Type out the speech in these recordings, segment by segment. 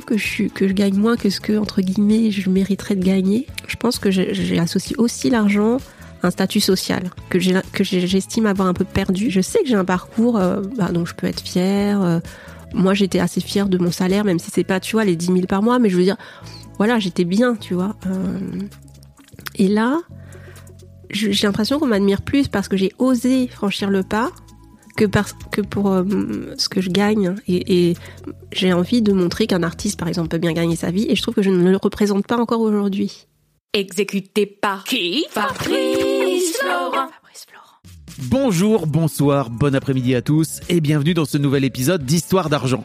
que je, gagne moins que ce que, entre guillemets, je mériterais de gagner. Je pense que j'ai- j'associe aussi l'argent à un statut social que j'estime avoir un peu perdu. Je sais que j'ai un parcours euh, bah, dont je peux être fière. euh, moi, j'étais assez fière de mon salaire, même si c'est pas, tu vois, les 10 000 par mois, mais je veux dire, voilà, j'étais bien, tu vois. Euh, et là, j'ai l'impression qu'on m'admire plus parce que j'ai osé franchir le pas que, parce, que pour euh, ce que je gagne. Et, et j'ai envie de montrer qu'un artiste, par exemple, peut bien gagner sa vie. Et je trouve que je ne le représente pas encore aujourd'hui. Exécuté par qui? Fabrice Florent. Bonjour, bonsoir, bon après-midi à tous et bienvenue dans ce nouvel épisode d'Histoire d'argent.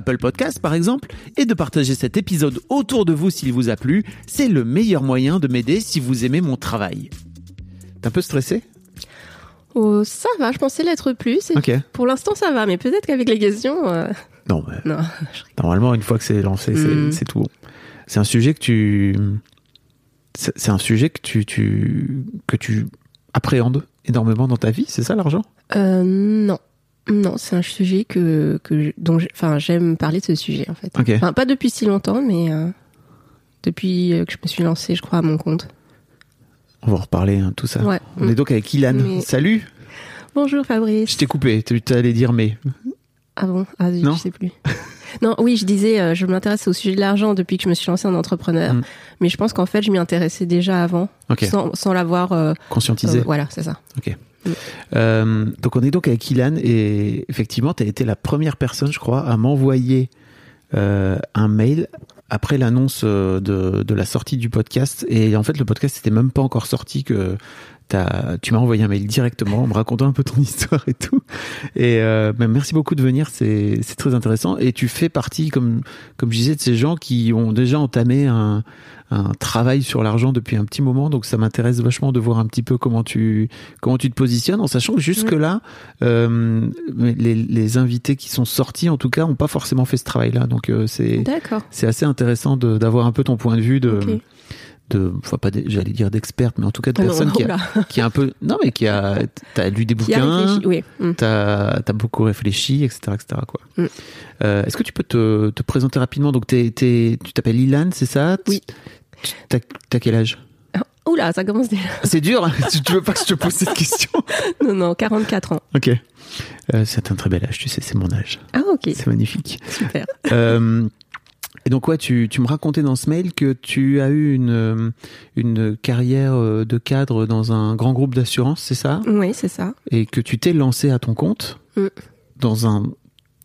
Podcasts par exemple, et de partager cet épisode autour de vous s'il vous a plu. C'est le meilleur moyen de m'aider si vous aimez mon travail. T'es un peu stressé? Oh, ça va, je pensais l'être plus. Pour l'instant, ça va. Mais peut-être qu'avec les questions... euh, Non, mais Non. normalement, une fois que c'est lancé, c'est Mm. c'est tout bon. C'est un sujet que tu. C'est c'est un sujet que tu, tu, que tu appréhendes énormément dans ta vie, c'est ça l'argent? Euh, non. Non, c'est un sujet que, que dont enfin, j'aime parler de ce sujet, en fait. Ok. Enfin, pas depuis si longtemps, mais euh, depuis euh, que je me suis lancée, je crois, à mon compte. On va en reparler, hein, tout ça. Ouais. On est donc avec Ilan. Mais- Salut Bonjour Fabrice. Je t'ai coupé, tu allais dire mais. Ah bon? Ah, Non. je sais plus. non, oui, je disais, euh, je m'intéresse au sujet de l'argent depuis que je me suis lancée en entrepreneur. Mm. Mais je pense qu'en fait, je m'y intéressais déjà avant, Ok, sans, sans l'avoir. euh, conscientisé. voilà, c'est ça. Euh, donc on est donc avec Ilan et effectivement, tu as été la première personne, je crois, à m'envoyer euh, un mail après l'annonce euh, de, la sortie du podcast. Et en fait, le podcast n'était même pas encore sorti que tu m'as envoyé un mail directement en me racontant un peu ton histoire et tout. Et euh, ben, merci beaucoup de venir, c'est très intéressant. Et tu fais partie, comme, comme je disais, de ces gens qui ont déjà entamé un, un travail sur l'argent depuis un petit moment. Donc ça m'intéresse vachement de voir un petit peu comment tu, comment tu te positionnes, en sachant que jusque-là, euh, les, les invités qui sont sortis, en tout cas, n'ont pas forcément fait ce travail-là. Donc euh, c'est assez intéressant d'avoir un peu ton point de vue de. De enfin pas j'allais dire d'experte, mais en tout cas de non, personne qui, a, qui a un peu, non mais qui a, t'as lu des bouquins, oui. Mm. t'as as beaucoup réfléchi, etc., etc. Quoi. Mm. Euh, Est-ce que tu peux te, te présenter rapidement? Donc t'es, t'es- tu t'appelles Ilan, c'est ça? Oui. T'as t'as quel âge? Oula, ça commence déjà. C'est dur. hein tu veux pas que je te pose cette question? Non, non, 44 ans. Ok. Euh, c'est un très bel âge, tu sais, c'est mon âge. Ah, ok, C'est magnifique. super. Euh, et donc, ouais, tu, tu me racontais dans ce mail que tu as eu une, euh, une carrière euh, de cadre dans un grand groupe d'assurance, c'est ça? Oui, c'est ça. Et que tu t'es lancé à ton compte Mm. dans un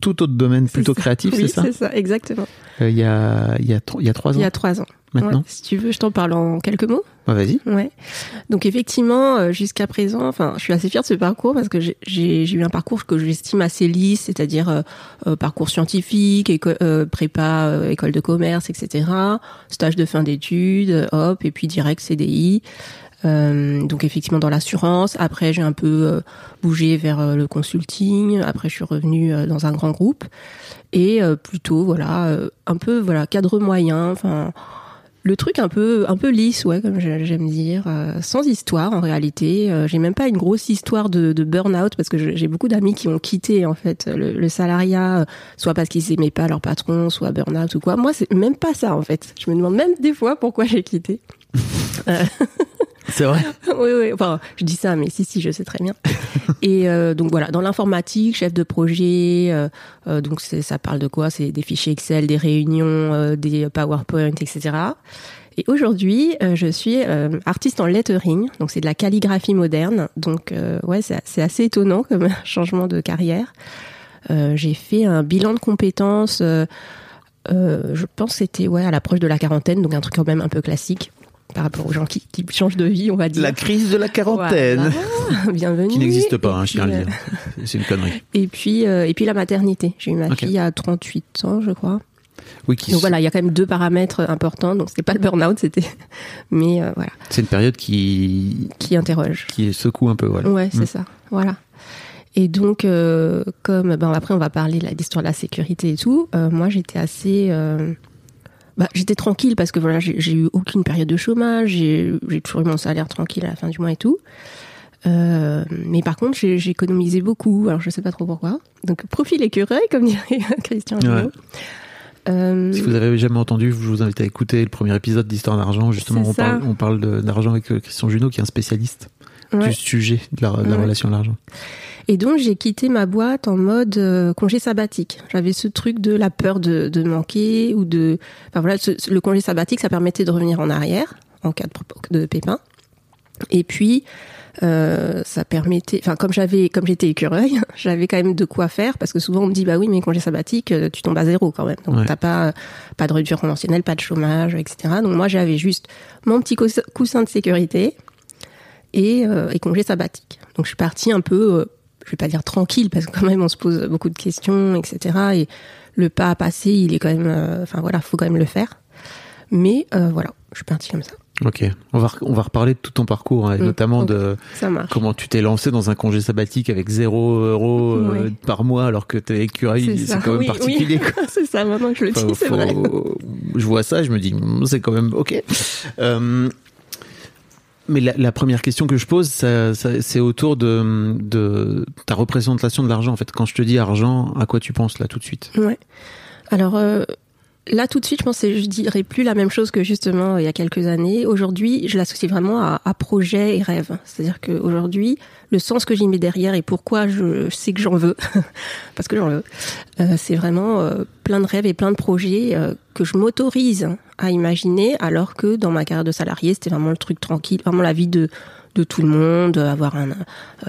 tout autre domaine plutôt C'est ça. créatif, Oui, c'est ça? c'est ça, exactement. Euh, Il y, a, y a, y a trois ans Il y a trois ans. Maintenant Ouais, si tu veux, je t'en parle en quelques mots. Ouais, Vas-y. Ouais. Donc effectivement, euh, jusqu'à présent, enfin, je suis assez fière de ce parcours parce que j'ai- eu un parcours que j'estime assez lisse, c'est-à-dire euh, euh, parcours scientifique, éco- euh, prépa, euh, école de commerce, etc. Stage de fin d'études, hop, et puis direct CDI. Euh, donc effectivement dans l'assurance. Après, j'ai un peu euh, bougé vers le consulting. Après, je suis revenue euh, dans un grand groupe et euh, plutôt voilà euh, un peu voilà cadre moyen. Enfin le truc un peu un peu lisse ouais comme j'aime dire euh, sans histoire en réalité. Euh, j'ai même pas une grosse histoire de, de burn-out parce que j'ai beaucoup d'amis qui ont quitté en fait le, le salariat euh, soit parce qu'ils aimaient pas leur patron soit burn-out ou quoi. Moi c'est même pas ça en fait. Je me demande même des fois pourquoi j'ai quitté. Euh, C'est vrai. oui, oui. Enfin, je dis ça, mais si, si, je sais très bien. et euh, donc voilà, dans l'informatique, chef de projet. euh, euh, donc ça parle de quoi? C'est des fichiers Excel, des réunions, des PowerPoint, etc. Et aujourd'hui, euh, je suis euh, artiste en lettering, donc c'est de la calligraphie moderne. Donc euh, ouais, c'est assez étonnant comme changement de carrière. J'ai fait un bilan de compétences. je pense que c'était ouais à l'approche de la quarantaine, donc un truc quand même un peu classique par rapport aux gens qui, qui changent de vie, on va dire. La crise de la quarantaine. Voilà. Bienvenue. Qui n'existe pas, hein, je tiens à puis, le dire. C'est une connerie. euh, Et puis, euh, et puis la maternité. J'ai eu ma fille à 38 ans, je crois. Oui, qui Donc voilà, il y a quand même deux paramètres importants. Donc c'était pas le burn-out, c'était, mais euh, voilà, c'est une période qui qui interroge. qui secoue un peu, voilà. Ouais, c'est Mm. ça. Voilà. Et donc, euh, comme ben après on va parler de d'histoire de la sécurité et tout. euh, moi, j'étais assez, euh, bah, j'étais tranquille parce que voilà, j'ai eu aucune période de chômage. J'ai toujours eu mon salaire tranquille à la fin du mois et tout. Euh, mais par contre, j'ai économisé beaucoup. Alors, je sais pas trop pourquoi. Donc, profil écureuil, comme dirait Christian. Ouais. Euh, Si vous avez jamais entendu, je vous invite à écouter le premier épisode d'Histoire d'argent. Justement, on parle, on parle d'argent avec euh, Christian Junot, qui est un spécialiste ouais. du sujet de la, de la Ouais. relation à l'argent. Et donc j'ai quitté ma boîte en mode euh, congé sabbatique. J'avais ce truc de la peur de, de manquer ou de, enfin voilà, ce- le congé sabbatique, ça permettait de revenir en arrière en cas de, de pépin. Et puis euh, ça permettait, enfin comme j'avais, comme j'étais écureuil, j'avais quand même de quoi faire parce que souvent on me dit bah oui mais congé sabbatique, euh, tu tombes à zéro quand même. Donc Ouais. t'as pas pas de rupture conventionnelle, pas de chômage, etc. Donc moi j'avais juste mon petit cous- coussin de sécurité et, euh, et congé sabbatique. Donc je suis partie un peu, euh, je vais pas dire tranquille parce que quand même on se pose beaucoup de questions, etc. Et le pas à passer, il est quand même, euh, enfin voilà, faut quand même le faire. Mais euh, voilà, je suis partie comme ça. Ok, on va, on va reparler de tout ton parcours, hein, et Mm, notamment ok. de comment tu t'es lancé dans un congé sabbatique avec 0 euros euh, par mois alors que t'es écureuil, c'est quand même Oui, particulier. oui. c'est ça, maintenant que je le dis, c'est vrai. Je vois ça, je me dis, hmm, c'est quand même ok. Euh, mais la, première question que je pose, c'est autour de, de ta représentation de l'argent. En fait, quand je te dis argent, à quoi tu penses là tout de suite? Ouais. Alors euh, là, tout de suite, je pense je dirais plus la même chose que justement euh, il y a quelques années. Aujourd'hui, je l'associe vraiment à, à projet et rêve. C'est-à-dire qu'aujourd'hui, le sens que j'y mets derrière et pourquoi je sais que j'en veux, parce que j'en veux, euh, c'est vraiment euh, plein de rêves et plein de projets euh, que je m'autorise à imaginer, alors que dans ma carrière de salarié, c'était vraiment le truc tranquille, vraiment la vie de de tout le monde, avoir un,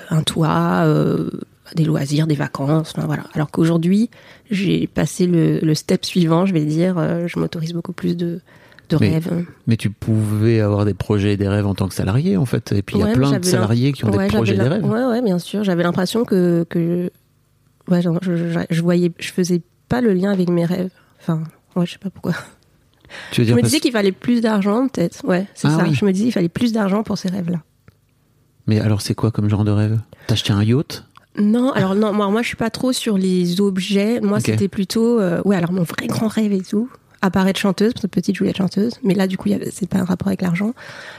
un toit, euh, des loisirs, des vacances, enfin, voilà. Alors qu'aujourd'hui, j'ai passé le, le step suivant, je vais dire, euh, je m'autorise beaucoup plus de, de Mais- rêves. Mais tu pouvais avoir des projets et des rêves en tant que salarié, en fait. Et puis il y a plein de salariés qui ont Ouais, des projets et des rêves. Ouais, ouais, bien sûr. J'avais l'impression que, que ouais, genre, je, je, je voyais, je faisais pas le lien avec mes rêves. Enfin, ouais, je sais pas pourquoi. Tu veux Je dire me parce- disais qu'il fallait plus d'argent, peut-être. Ouais, c'est Ah ça. oui. Je me disais qu'il fallait plus d'argent pour ces rêves-là. Mais alors, c'est quoi comme genre de rêve? T'acheter un yacht? Non, alors non, moi, moi je suis pas trop sur les objets. Moi, c'était plutôt, euh, ouais, alors mon vrai grand rêve et tout, apparaître chanteuse, parce que petite, je voulais être chanteuse. Mais là, du coup, c'est pas un rapport avec l'argent.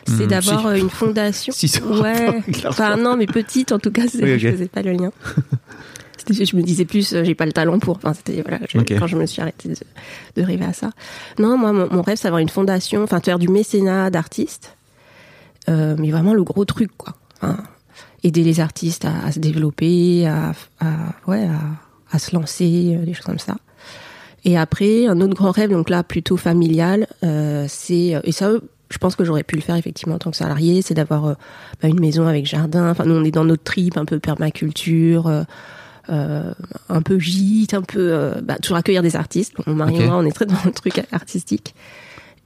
C'est Hmm, d'avoir si. euh, une fondation. Si, rapport ouais. Enfin, non, mais petite, en tout cas, Oui, ok. je faisais pas le lien. Je me disais plus, euh, j'ai pas le talent pour. Enfin, c'était voilà, je- quand je me suis arrêtée de, de rêver à ça. Non, moi, mon, mon rêve, c'est d'avoir une fondation, enfin, de faire du mécénat d'artistes, euh, mais vraiment le gros truc, quoi. Enfin, aider les artistes à, à se développer, à, à- ouais, à, à se lancer, euh, des choses comme ça. Et après, un autre grand rêve, donc là plutôt familial, euh, c'est et ça, je pense que j'aurais pu le faire effectivement en tant que salarié, c'est d'avoir euh, bah, une maison avec jardin. Enfin, nous on est dans notre trip, un peu permaculture, euh, euh, un peu gîte, un peu euh, bah, toujours accueillir des artistes. Mon mari Ok. et moi, on est très dans le truc artistique.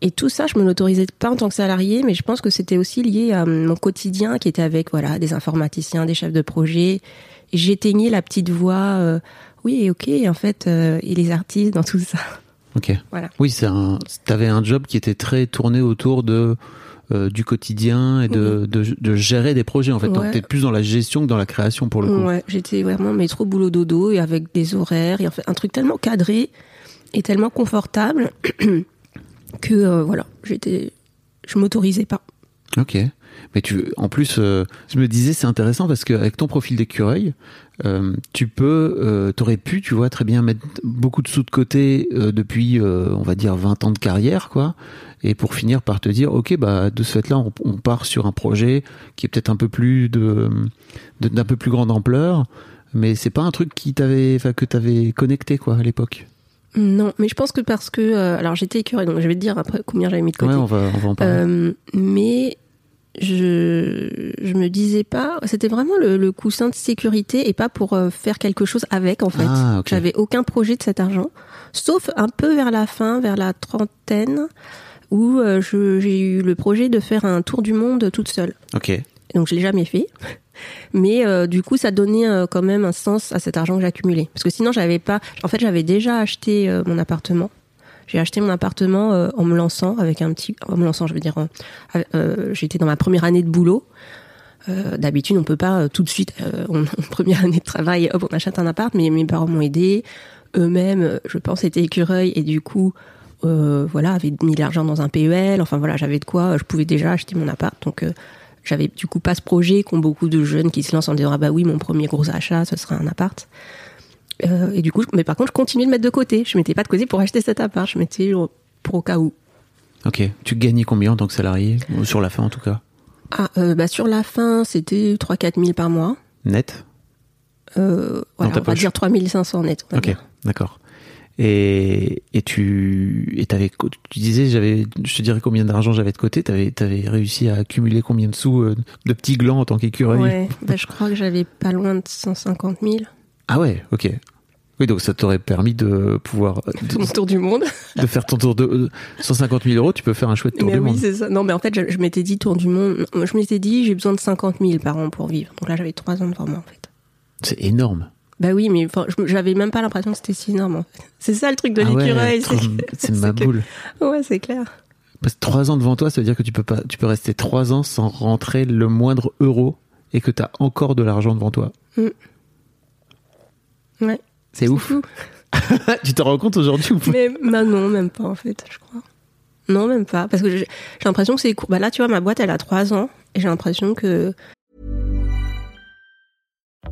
Et tout ça, je me l'autorisais pas en tant que salarié, mais je pense que c'était aussi lié à mon quotidien qui était avec voilà des informaticiens, des chefs de projet. Et j'éteignais la petite voix. euh, oui, ok, en fait, euh, et les artistes dans tout ça. Ok. Voilà. Oui, c'est un. T'avais un job qui était très tourné autour de euh, du quotidien et de, de, de gérer des projets en fait. Donc Ouais. t'es plus dans la gestion que dans la création pour le coup. Ouais, j'étais vraiment métro boulot dodo et avec des horaires et en fait un truc tellement cadré et tellement confortable que euh, voilà, j'étais je m'autorisais pas. Ok. Mais tu, en plus, euh, je me disais c'est intéressant parce qu'avec ton profil d'écureuil, euh, tu peux, t'aurais pu, tu vois, très bien mettre beaucoup de sous de côté depuis, on va dire, 20 ans de carrière, quoi, et pour finir par te dire, ok, bah de ce fait-là, on, part sur un projet qui est peut-être un peu plus de, d'un peu plus grande ampleur, mais c'est pas un truc qui t'avait, que t'avais connecté, quoi, à l'époque. Non, mais je pense que parce que euh, alors j'étais écureuil, donc je vais te dire après combien j'avais mis de côté. Ouais, on va, on va en parler. Euh, mais je je me disais pas, c'était vraiment le, le coussin de sécurité et pas pour euh, faire quelque chose avec en fait. Ah. J'avais aucun projet de cet argent, sauf un peu vers la fin, vers la trentaine, où j'ai eu le projet de faire un tour du monde toute seule. ok. Donc je l'ai jamais fait. Mais euh, du coup, ça donnait euh, quand même un sens à cet argent que j'accumulais. Parce que sinon, j'avais pas. En fait, j'avais déjà acheté euh, mon appartement. J'ai acheté mon appartement en me lançant avec un petit. En me lançant, je veux dire. J'étais dans ma première année de boulot. D'habitude, on peut pas tout de suite. en première année de travail, hop, on achète un appart. Mais mes parents m'ont aidé. Eux-mêmes, je pense, étaient écureuils et du coup, voilà, avaient mis l'argent dans un PEL. Enfin voilà, j'avais de quoi. Je pouvais déjà acheter mon appart. J'avais du coup pas ce projet qu'ont beaucoup de jeunes qui se lancent en disant ah bah oui mon premier gros achat ce sera un appart. Euh, et du coup mais par contre je continuais de mettre de côté. Je mettais pas de côté pour acheter cet appart. Je mettais pour au cas où. Ok. Tu gagnais combien en tant que salarié? Ou Sur la fin, en tout cas? ah euh, bah sur la fin c'était 3 4 000 par mois. Net? Euh, voilà, on va dire 3500 net on va Ok, d'accord. Et, et tu et tu disais, j'avais, je te dirais combien d'argent j'avais de côté. T'avais, t'avais réussi à accumuler combien de sous euh, de petits glands en tant qu'écureuil? Ouais bah, je crois que j'avais pas loin de 150 000 Ah ouais, ok. Oui, donc ça t'aurait permis de pouvoir mon tour du monde de, faire ton tour de euh, 150 000 euros. Tu peux faire un chouette tour mais du oui monde. c'est ça non mais en fait je, je m'étais dit tour du monde je m'étais dit j'ai besoin de 50 000 par an pour vivre donc là j'avais 3 ans devant moi en fait C'est énorme. Bah oui, mais enfin, j'avais même pas l'impression que c'était si énorme. En fait. C'est ça le truc de Ah l'écureuil. c'est ma que- boule. Ouais, c'est clair. Parce que trois ans devant toi, ça veut dire que tu peux pas, tu peux rester trois ans sans rentrer le moindre euro et que t'as encore de l'argent devant toi. Ouais. C'est ouf. tu te rends compte aujourd'hui ou pas Mais bah non, même pas en fait, je crois. Non, même pas. Parce que j'ai j'ai l'impression que c'est court. Bah là, tu vois, ma boîte, elle a 3 ans. Et j'ai l'impression que.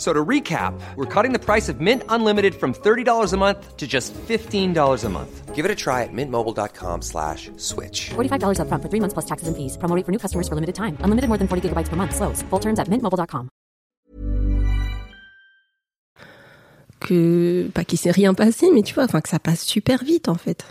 F- So to recap, we're cutting the price of Mint Unlimited from $30 a month to just $15 a month. Give it a try at mintmobile.com slash switch. $45 upfront for three months plus taxes and fees. Promo rate for new customers for limited time. Unlimited more than 40 gigabytes per month. Slows. Full terms at mintmobile.com. que pas qu'il s'est rien passé, mais tu vois, enfin que ça passe super vite en fait.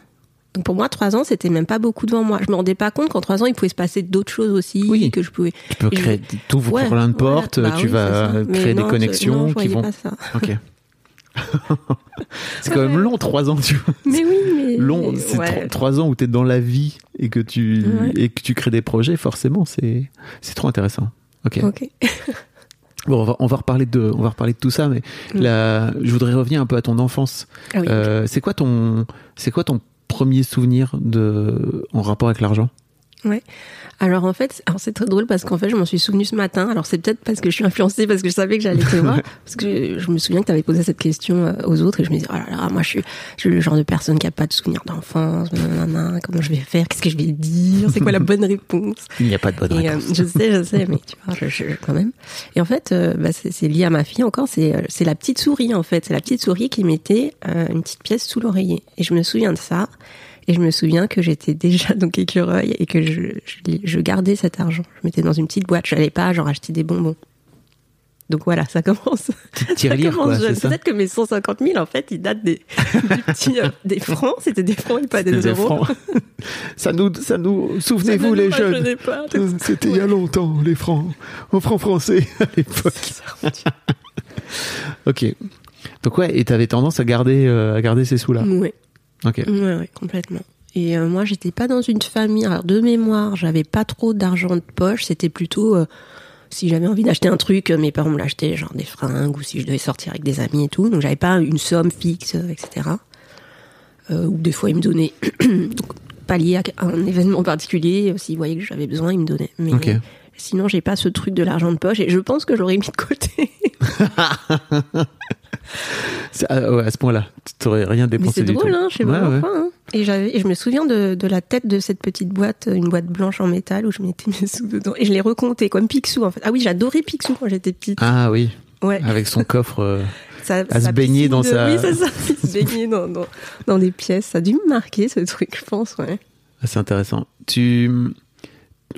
Donc pour moi, 3 ans, c'était même pas beaucoup devant moi. Je me rendais pas compte qu'en 3 ans, il pouvait se passer d'autres choses aussi, Oui. que je pouvais. Tu peux créer, t'ouvres Ouais, plein de portes, bah tu oui, vas créer des je- connexions non, je qui vont. pas ça. Ok. c'est quand même long, trois ans, tu vois. Mais oui, mais Long, c'est ouais. tro- trois ans où tu es dans la vie et que tu Ouais. et que tu crées des projets, forcément, c'est c'est trop intéressant. Ok. Bon, on va, on va reparler de on va reparler de tout ça, mais là, je voudrais revenir un peu à ton enfance. Ah oui. Euh, c'est quoi ton c'est quoi ton premier souvenir de en rapport avec l'argent? Ouais. Alors en fait, alors c'est très drôle parce qu'en fait, je m'en suis souvenu ce matin. Alors c'est peut-être parce que je suis influencée parce que je savais que j'allais te voir parce que je, me souviens que tu avais posé cette question euh, aux autres et je me disais oh là là, moi je suis, je suis le genre de personne qui a pas de souvenir d'enfance, nanana, comment je vais faire, qu'est-ce que je vais dire, c'est quoi la bonne réponse? Il n'y a pas de bonne et, euh, réponse. je sais, je sais, mais tu vois, je, je- quand même. Et en fait, euh, bah, c'est c'est lié à ma fille encore. C'est c'est la petite souris en fait. C'est la petite souris qui mettait euh, une petite pièce sous l'oreiller. Et je me souviens de ça. Et je me souviens que j'étais déjà donc écureuil et que je, je, je gardais cet argent. Je mettais dans une petite boîte. Je n'allais pas genre acheter des bonbons. Donc voilà, ça commence. Ça commence quoi, jeune. Peut-être que mes 150 000, en fait, ils datent des, du petit, euh, des francs. C'était des francs et pas des, Des euros. francs. ça nous ça nous souvenez-vous ne les jeunes rajeunit pas. C'était il y a longtemps les francs en francs français à l'époque. ok. Donc ouais, et t'avais tendance à garder euh, à garder ces sous là. Ouais. Ok. Ouais, ouais, complètement. Et euh, moi, j'étais pas dans une famille. Alors, de mémoire, j'avais pas trop d'argent de poche. C'était plutôt, euh, si j'avais envie d'acheter un truc, mes parents me l'achetaient, genre des fringues, ou si je devais sortir avec des amis et tout. Donc j'avais pas une somme fixe, euh, etc. Euh, ou des fois ils me donnaient, donc, pas lié à un événement particulier. S'ils voyaient que j'avais besoin, ils me donnaient. Mais Ok. sinon, j'ai pas ce truc de l'argent de poche et je pense que j'aurais mis de côté. Ah ouais, à ce point-là, tu t'aurais rien Mais dépensé c'est du drôle, tout. hein, je sais Ouais, pas ouais. hein. Et, je me souviens de, de la tête de cette petite boîte, une boîte blanche en métal où je mettais mes sous dedans. Et je l'ai recompté comme Picsou en fait. Ah oui, j'adorais Picsou quand j'étais petite. Ah oui, ouais. avec son coffre. euh, Ça- à se baigner dans de- sa- Oui, c'est ça. Il se baignait dans, dans, dans des pièces. Ça a dû me marquer ce truc, je pense, ouais. ah, c'est intéressant. Tu,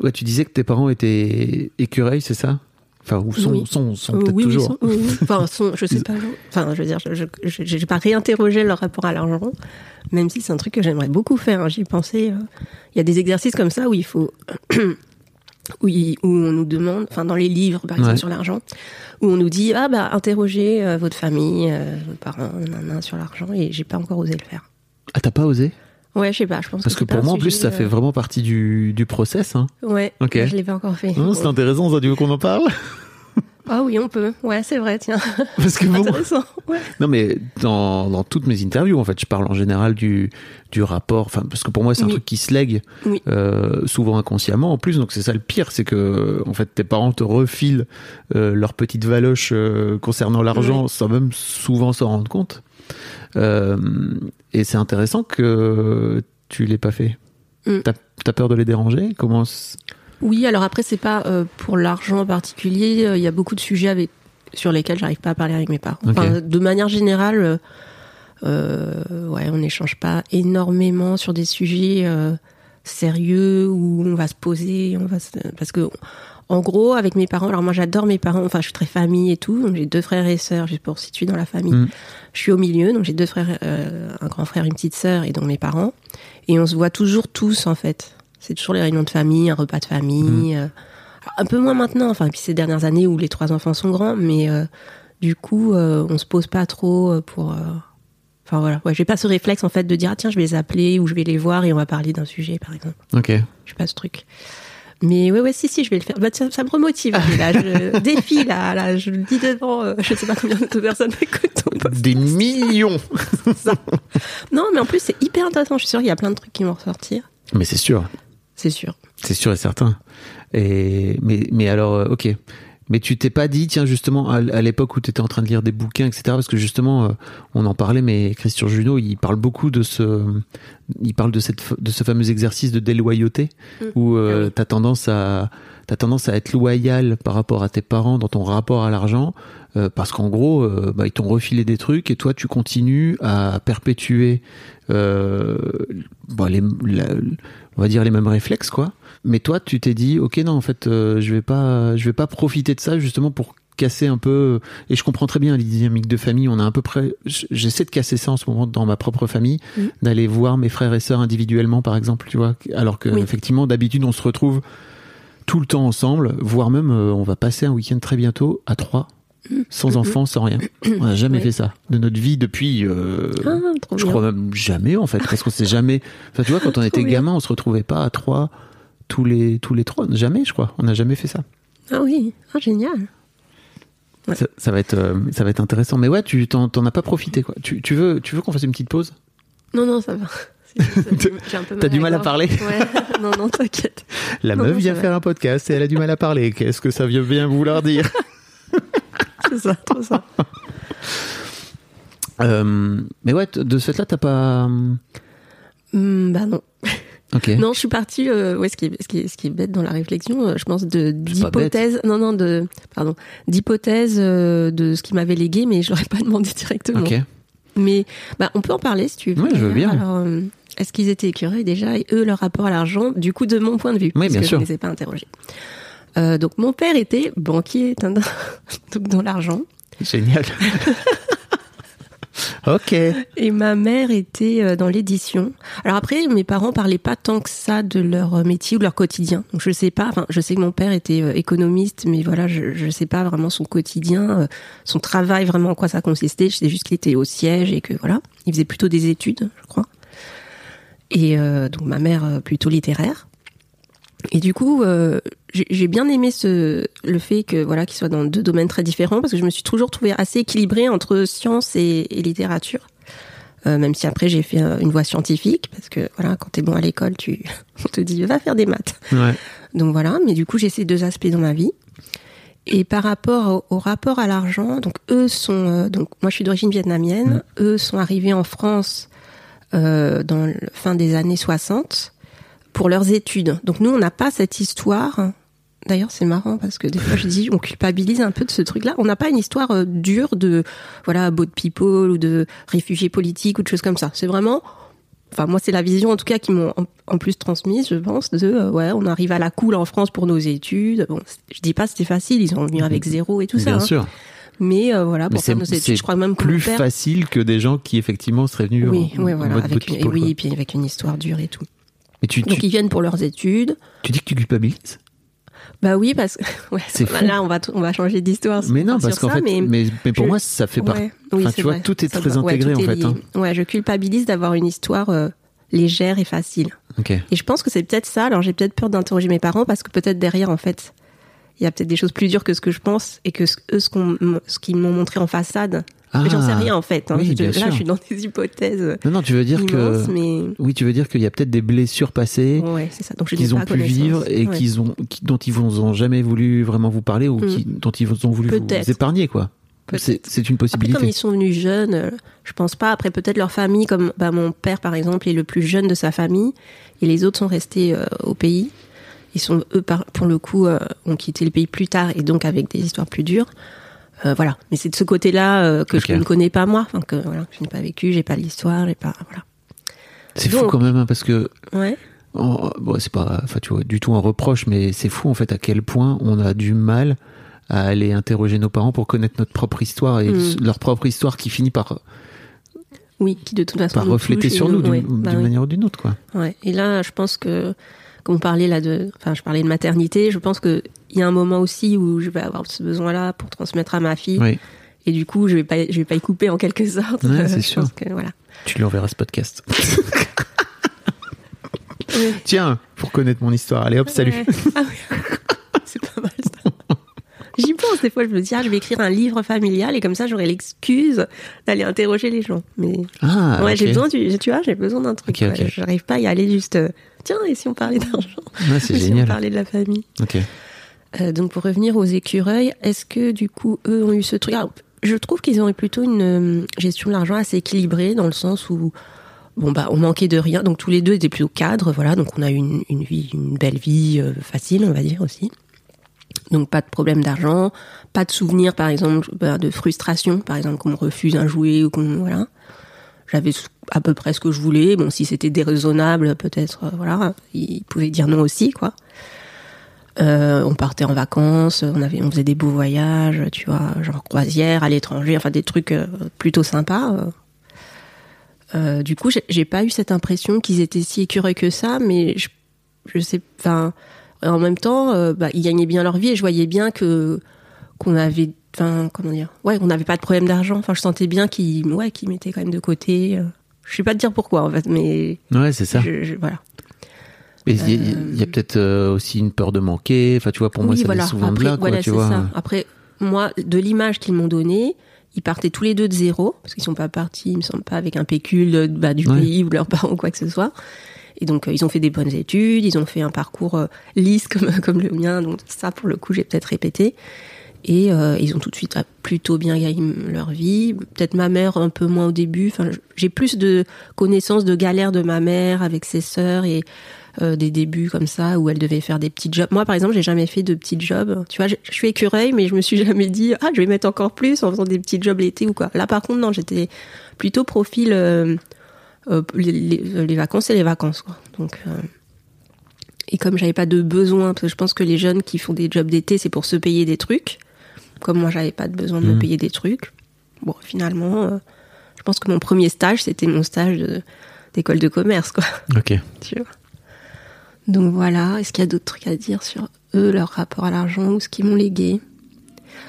ouais, tu disais que tes parents étaient écureuils, c'est ça? Enfin, ou sont, Oui. sont, sont Euh, peut-être oui, toujours. oui. Enfin, sont- je sais pas. Enfin, je veux dire, je j'ai pas réinterrogé leur rapport à l'argent, même si c'est un truc que j'aimerais beaucoup faire. hein. J'y pensais. euh, Il y a des exercices comme ça où il faut. Où, il- où on nous demande, enfin dans les livres par exemple Ouais. sur l'argent, où on nous dit ah bah interrogez euh, votre famille, euh, vos parents, nanana, sur l'argent et j'ai pas encore osé le faire. Ah, t'as pas osé? Ouais, je sais pas, je pense Parce que pour moi, en plus, ça fait euh, vraiment partie du, du process. Hein. Ouais, Ok. je l'ai pas encore fait. Non, c'est intéressant, ça, tu veux qu'on en parle Ah oui, on peut. Ouais, c'est vrai, tiens. Parce que bon, Intéressant. Ouais. Non, mais dans, dans toutes mes interviews, en fait, je parle en général du, du rapport. Enfin, parce que pour moi, c'est un Oui. truc qui se lègue Oui. euh, souvent inconsciemment. En plus, donc c'est ça le pire, c'est que en fait, tes parents te refilent euh, leur petite valoche euh, concernant l'argent, Oui. sans même souvent s'en rendre compte. Euh, et c'est intéressant que tu l'aies pas fait. Mm. T'as as peur de les déranger? Comment Oui, alors après, c'est pas euh, pour l'argent en particulier. euh, Il y a beaucoup de sujets avec, sur lesquels j'arrive pas à parler avec mes parents. De manière générale, euh, ouais, on n'échange pas énormément sur des sujets euh, sérieux où on va se poser, on va se- parce que en gros, avec mes parents, alors moi j'adore mes parents, enfin je suis très famille et tout, donc j'ai deux frères et sœurs, juste pour situer dans la famille. Mm. Je suis au milieu, donc j'ai deux frères, euh, un grand frère, une petite sœur et donc mes parents. Et on se voit toujours tous en fait. C'est toujours les réunions de famille, un repas de famille. euh, un peu moins maintenant, enfin, puis ces dernières années où les trois enfants sont grands, mais euh, du coup, euh, on se pose pas trop euh, pour. Enfin voilà, ouais, j'ai pas ce réflexe en fait de dire ah, tiens, je vais les appeler ou je vais les voir et on va parler d'un sujet par exemple. Ok. J'ai pas ce truc. Mais ouais, ouais, si, si, je vais le faire. Bah, ça, ça me remotive. là, je défie là, là, je le dis devant. euh, je sais pas combien de personnes podcast. Des millions Non, mais en plus c'est hyper intéressant. Je suis sûre qu'il y a plein de trucs qui vont ressortir. Mais c'est sûr. C'est sûr. C'est sûr et certain. Et mais mais alors euh, ok. Mais tu t'es pas dit tiens justement à, l'époque où tu étais en train de lire des bouquins etc parce que justement euh, on en parlait mais Christian Junot il parle beaucoup de ce il parle de cette de ce fameux exercice de déloyauté où euh, Ah tendance à t'as tendance à être loyal par rapport à tes parents dans ton rapport à l'argent euh, parce qu'en gros euh, bah, ils t'ont refilé des trucs et toi tu continues à perpétuer euh, bah, les, la- on va dire les mêmes réflexes quoi mais toi tu t'es dit ok non en fait euh, je vais pas je vais pas profiter de ça justement pour casser un peu et je comprends très bien les dynamiques de famille on a à peu près j'essaie de casser ça en ce moment dans ma propre famille d'aller voir mes frères et sœurs individuellement par exemple tu vois alors que Oui. effectivement d'habitude on se retrouve tout le temps ensemble voire même euh, on va passer un week-end très bientôt à trois sans enfants sans rien on n'a jamais. Ouais. fait ça de notre vie depuis euh, Ah, trop je bien. crois même jamais en fait, parce qu'on s'est jamais. Enfin, tu vois, quand on était gamin, on se retrouvait pas à trois tous les tous les trois. Jamais, je crois. On n'a jamais fait ça. Ah oui, ah, génial. Ouais. Ça, ça va être euh, ça va être intéressant. Mais ouais, tu t'en t'en as pas profité quoi. Tu, tu veux tu veux qu'on fasse une petite pause? Non, non, ça va. Euh, T'as du mal à parler? Ouais, non, non, t'inquiète. La Non, meuf non, vient faire un podcast et elle a du mal à parler. Qu'est-ce que ça veut bien vouloir dire? C'est ça, trop ça. Euh, Mais ouais, de ce fait-là, t'as pas. Hmm, bah non. Non, je suis partie. euh, ouais, ce qui est, ce qui est, ce qui est bête dans la réflexion, euh, je pense de d'hypothèse. Non, non, de pardon, d'hypothèse euh, de ce qui m'avait légué, mais je l'aurais pas demandé directement. Ok. Mais bah, on peut en parler si tu veux. Ouais, je veux bien. Alors, euh, est-ce qu'ils étaient écureuils déjà et eux leur rapport à l'argent Du coup, de mon point de vue, parce bien que sûr. je ne les ai pas interrogés. Euh, donc mon père était banquier, donc dans l'argent, Génial. ok. et ma mère était euh, dans l'édition. Alors après, mes parents parlaient pas tant que ça de leur euh, métier ou de leur quotidien. Donc je sais pas. Enfin, je sais que mon père était euh, économiste, mais voilà, je je sais pas vraiment son quotidien, son travail vraiment en quoi ça consistait. Je sais juste qu'il était au siège et que voilà, il faisait plutôt des études, je crois. Et donc ma mère plutôt littéraire. Et du coup, euh, j'ai bien aimé ce, le fait que voilà qu'ils soient dans deux domaines très différents parce que je me suis toujours trouvée assez équilibrée entre science et, et littérature. Euh, même si après j'ai fait euh, une voie scientifique parce que voilà quand t'es bon à l'école tu on te dit va faire des maths. Ouais. donc voilà mais du coup j'ai ces deux aspects dans ma vie. Et par rapport au, au rapport à l'argent donc eux sont euh, donc moi je suis d'origine vietnamienne. Eux sont arrivés en France euh, dans la fin des années 60 pour leurs études donc nous on n'a pas cette histoire D'ailleurs, c'est marrant parce que des fois, je dis, on culpabilise un peu de ce truc-là. On n'a pas une histoire euh, dure de, voilà, boat people ou de réfugiés politiques ou de choses comme ça. C'est vraiment, enfin, moi, c'est la vision, en tout cas, qui m'ont en, en plus transmise, je pense, de, euh, ouais, on arrive à la cool en France pour nos études. Bon, je dis pas c'était facile, ils ont venu avec zéro et tout ça. Bien hein. sûr. Mais euh, voilà, pour faire nos études, je crois même plus père- facile que des gens qui effectivement seraient venus Oui, en, oui, voilà, avec boat une, et oui, et puis avec une histoire dure et tout. Mais tu, Donc tu, ils viennent pour leurs études. tu dis que tu culpabilises? Bah oui, parce que ouais, bah là on va on va changer d'histoire. Mais non, parce qu'en fait, mais, mais, mais pour je- moi, ça fait partie. Ouais, oui, Enfin, tu vois, tout est très va- ouais, intégré, en fait, hein. Ouais, je culpabilise d'avoir une histoire euh, légère et facile. Ok. Et je pense que c'est peut-être ça. Alors j'ai peut-être peur d'interroger mes parents parce que peut-être derrière, en fait, il y a peut-être des choses plus dures que ce que je pense et que ce, eux, ce qu'on, ce qu'ils m'ont montré en façade. Ah, J'en sais rien en fait. hein. oui, Je- là, sûr. je suis dans des hypothèses Non, non, tu veux dire immenses, que. mais Oui, tu veux dire qu'il y a peut-être des blessures passées ouais, qu'ils ont pu vivre et Ouais. qu'ils ont, qui- dont ils vous ont jamais voulu vraiment vous parler ou Mm. qui, dont ils vous ont voulu vous épargner, quoi. C'est une Après, possibilité. comme ils sont venus jeunes, euh, je pense pas. Après, peut-être leur famille, comme bah, mon père, par exemple, est le plus jeune de sa famille, et les autres sont restés euh, au pays. Ils sont, eux, par, pour le coup, euh, ont quitté le pays plus tard, et donc avec des histoires plus dures. Euh, voilà. Mais c'est de ce côté-là euh, que je ne connais pas, moi. Enfin, que voilà, je n'ai pas vécu, j'ai pas l'histoire, j'ai pas. Voilà. C'est fou quand même, hein, parce que Ouais. bon, c'est pas, enfin, tu vois, du tout un reproche, mais c'est fou en fait à quel point on a du mal à aller interroger nos parents pour connaître notre propre histoire et Mm. leur propre histoire qui finit par, Oui, qui de toute façon. par refléter sur nous d'une ouais, bah oui. manière ou d'une autre, quoi. Ouais. Et là, je pense que, comme on parlait là de, enfin, je parlais de maternité, je pense que il y a un moment aussi où je vais avoir ce besoin-là pour transmettre à ma fille. Oui, Et du coup, je vais pas, je vais pas y couper en quelque sorte. Ouais, c'est sûr. pense que, voilà. tu lui enverras ce podcast. Tiens, pour connaître mon histoire, allez hop, salut. Ah oui. c'est pas mal ça. J'y pense des fois, je me dis, ah, je vais écrire un livre familial et comme ça, j'aurai l'excuse d'aller interroger les gens. Mais Ah, ouais, j'ai besoin du, tu vois, j'ai besoin d'un truc. Ok, ouais. ok. J'arrive pas à y aller juste, euh, tiens, et si on parlait d'argent Ouais, c'est Et Si on génial. parlait de la famille. Ok. Euh, donc pour revenir aux écureuils, est-ce que du coup eux ont eu ce truc? Alors, Je trouve qu'ils ont eu plutôt une euh, gestion de l'argent assez équilibrée dans le sens où bon bah on manquait de rien, donc tous les deux étaient plutôt cadres, voilà, donc on a eu une, une vie, une belle vie euh, facile, on va dire aussi. Donc pas de problème d'argent, pas de souvenirs par exemple bah, de frustration, par exemple qu'on refuse un jouet ou qu'on voilà. J'avais à peu près ce que je voulais. Bon, si c'était déraisonnable, peut-être, euh, voilà, ils pouvaient dire non aussi, quoi. Euh, on partait en vacances, on avait, on faisait des beaux voyages, tu vois, genre croisière à l'étranger, enfin des trucs euh, plutôt sympas. du coup, j'ai- pas eu cette impression qu'ils étaient si écureuils que ça, mais je, je sais, enfin, en même temps, bah, ils gagnaient bien leur vie et je voyais bien que qu'on avait, enfin, comment dire, ouais, on n'avait pas de problème d'argent. Enfin, je sentais bien qu'ils, ouais, qu'ils mettaient quand même de côté. euh. Je sais pas te dire pourquoi en fait, mais Ouais, c'est ça. je- je- voilà. Mais il y a, il y a peut-être euh, aussi une peur de manquer. Enfin, tu vois, pour moi, ça vient souvent de là, quoi, voilà, tu vois. ça. Après, moi, de l'image qu'ils m'ont donnée, ils partaient tous les deux de zéro, parce qu'ils sont pas partis, il me semble pas, avec un pécule euh, bah, du Ouais. pays ou de leurs parents ou quoi que ce soit. Et donc, euh, ils ont fait des bonnes études, ils ont fait un parcours euh, lisse comme, comme le mien, donc ça, pour le coup, j'ai peut-être répété. Et euh, ils ont tout de suite ah, plutôt bien gagné leur vie. Peut-être ma mère un peu moins au début. Enfin, j'ai plus de connaissances de galères de ma mère avec ses sœurs et euh, des débuts comme ça où elle devait faire des petits jobs. Moi, par exemple, j'ai jamais fait de petits jobs. Tu vois, je, suis écureuil, mais je me suis jamais dit ah je vais mettre encore plus en faisant des petits jobs l'été ou quoi. Là, par contre, non, j'étais plutôt profil euh, euh, les, vacances et les vacances quoi. Donc euh, et comme j'avais pas de besoin, parce que je pense que les jeunes qui font des jobs d'été, c'est pour se payer des trucs. Comme moi, j'avais pas de besoin de me Mhm. payer des trucs. Bon, finalement, euh, je pense que mon premier stage, c'était mon stage d'école de commerce, quoi. Ok. Tu vois. Donc voilà. Est-ce qu'il y a d'autres trucs à dire sur eux, leur rapport à l'argent ou ce qu'ils m'ont légué?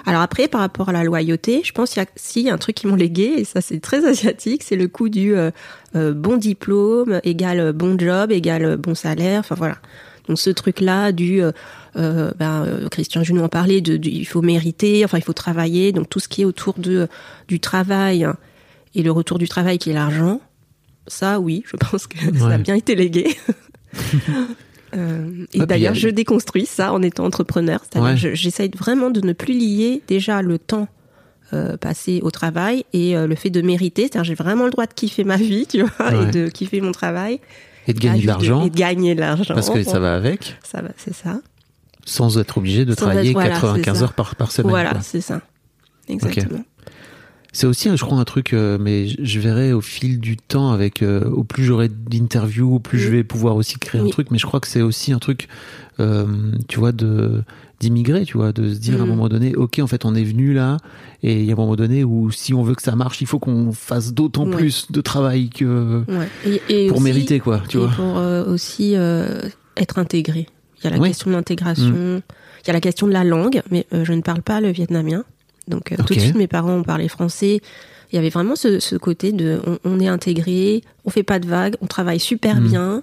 Alors après, par rapport à la loyauté, je pense qu'il y a, si, il y a un truc qu'ils m'ont légué, et ça c'est très asiatique, c'est le coup du euh, euh, bon diplôme égale bon job égale bon salaire. Enfin voilà. Donc ce truc-là du, euh, euh, ben, euh, Christian Junot en parlait, de, il faut mériter, enfin il faut travailler, donc tout ce qui est autour de du travail et le retour du travail qui est l'argent, ça oui, je pense que ça a bien été légué. Euh, et puis d'ailleurs, a- je déconstruis ça en étant entrepreneur. Ouais. j'essaye vraiment de ne plus lier déjà le temps euh, passé au travail et euh, le fait de mériter. C'est-à-dire j'ai vraiment le droit de kiffer ma vie, tu vois, Ouais. et de kiffer mon travail. Et de gagner Ah, de l'argent. Et de gagner de l'argent. Parce que ça va avec, Ça va, c'est ça. sans être obligé de Sans travailler être- voilà, 95 c'est ça. heures par, par semaine. voilà, c'est ça. Exactement. C'est aussi, je crois, un truc, euh, mais je- je verrai au fil du temps, avec euh, au plus j'aurai d'interviews, au plus je Mm. vais pouvoir aussi créer un truc. Mais je crois que c'est aussi un truc, euh, tu vois, de d'immigrer, tu vois, de se dire à un Mm. moment donné, ok, en fait, on est venu là, et il y a un moment donné où si on veut que ça marche, il faut qu'on fasse d'autant Ouais. plus de travail que Ouais. Et, et pour aussi- mériter, quoi, tu et vois. pour euh, aussi euh, être intégré. Il y a la Oui. question de l'intégration, il y a la question de la langue, mais euh, je ne parle pas le vietnamien. Donc tout de suite, mes parents ont parlé français. Il y avait vraiment ce, ce côté de on, on est intégré, on fait pas de vagues, on travaille super Mm. bien,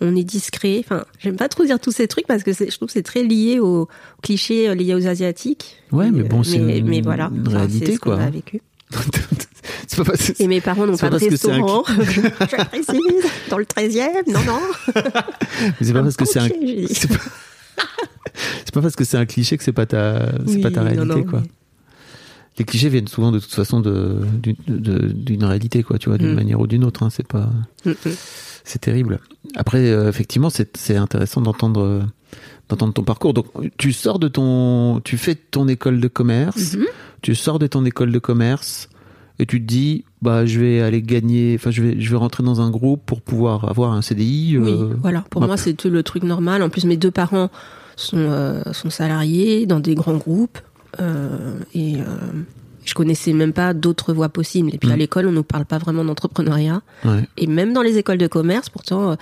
on est discret. Enfin, j'aime pas trop dire tous ces trucs parce que je trouve que c'est très lié aux, aux clichés euh, liés aux asiatiques. Ouais, mais Et, bon, euh, c'est mais, une- mais voilà, une Enfin, réalité, ce qu'on quoi. a vécu. pas parce Et mes parents n'ont pas de c'est un restaurant. je, précise, dans le 13e, non, non. c'est pas parce que c'est un, c'est pas, parce que c'est un cliché que c'est pas ta, c'est Oui, pas ta non, réalité, non, quoi. mais- Les clichés viennent souvent de toute façon de d'une réalité, quoi, tu vois, d'une Mm. manière ou d'une autre. Hein, c'est pas, Mm, mm. c'est terrible. Après, euh, effectivement, c'est c'est intéressant d'entendre euh, d'entendre ton parcours. Donc, tu sors de ton, tu fais ton école de commerce, Mhm. tu sors de ton école de commerce et tu te dis, bah, je vais aller gagner, enfin, je vais, je vais rentrer dans un groupe pour pouvoir avoir un CDI. Oui, euh, voilà. Pour moi, c'est tout le truc normal. En plus, mes deux parents sont, euh, sont salariés dans des grands groupes. Euh, et euh, je connaissais même pas d'autres voies possibles. Et puis à Mm. l'école, on nous parle pas vraiment d'entrepreneuriat. ouais. Et même dans les écoles de commerce, pourtant, euh,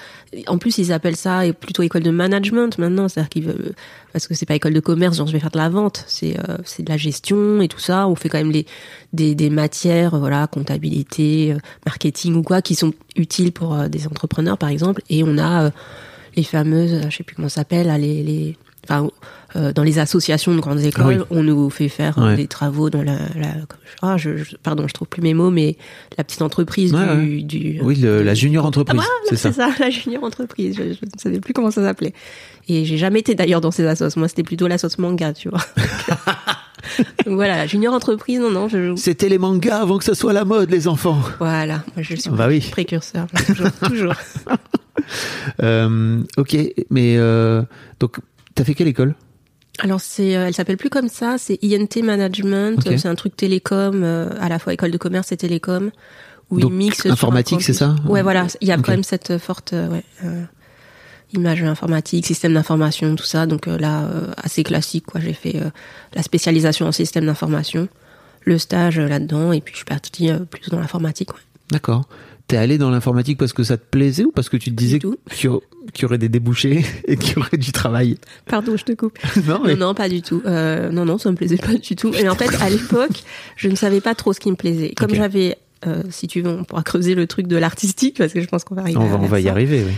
en plus, ils appellent ça plutôt école de management maintenant. C'est-à-dire qu'ils veulent, parce que c'est pas école de commerce, genre je vais faire de la vente. C'est, euh, c'est de la gestion et tout ça. On fait quand même les, des, des matières, voilà, comptabilité, marketing ou quoi, qui sont utiles pour euh, des entrepreneurs, par exemple. Et on a euh, les fameuses, je sais plus comment ça s'appelle, les, les, enfin, euh, dans les associations de grandes écoles, Oui. on nous fait faire euh, Ouais. des travaux dans la, la ah, je, je- pardon, je trouve plus mes mots, mais la petite entreprise Ouais, du, ouais. du, Oui, le- la junior entreprise, ah, voilà, c'est ça. la junior entreprise. Je, je ne savais plus comment ça s'appelait. Et j'ai jamais été d'ailleurs dans ces assos. Moi, c'était plutôt la sauce manga, tu vois. Donc voilà, junior entreprise, non, non, je, C'était les mangas avant que ça soit la mode, les enfants. voilà, moi, je suis Bah oui. précurseur, toujours, toujours. Euh, ok, mais euh, donc, t'as fait quelle école? Alors c'est, euh, elle s'appelle plus comme ça, c'est INT Management. C'est un truc télécom, euh, à la fois école de commerce et télécom, où Donc, ils mixent. informatique, c'est ça? Ouais, voilà, il y a quand même cette euh, forte ouais, euh, image informatique, système d'information, tout ça. Donc euh, là, euh, assez classique, quoi. J'ai fait euh, la spécialisation en système d'information, le stage là-dedans, et puis je suis partie euh, plutôt dans l'informatique. Ouais. D'accord. T'es allé dans l'informatique parce que ça te plaisait ou parce que tu te disais qu'il y aurait des débouchés et qu'il y aurait du travail? Pardon, je te coupe. Non, mais Non, non, pas du tout. Euh, non, non, ça me plaisait pas du tout. Et en fait, à l'époque, je ne savais pas trop ce qui me plaisait. Comme j'avais, euh, si tu veux, on pourra creuser le truc de l'artistique parce que je pense qu'on va arriver. on à va, on faire va y arriver, oui.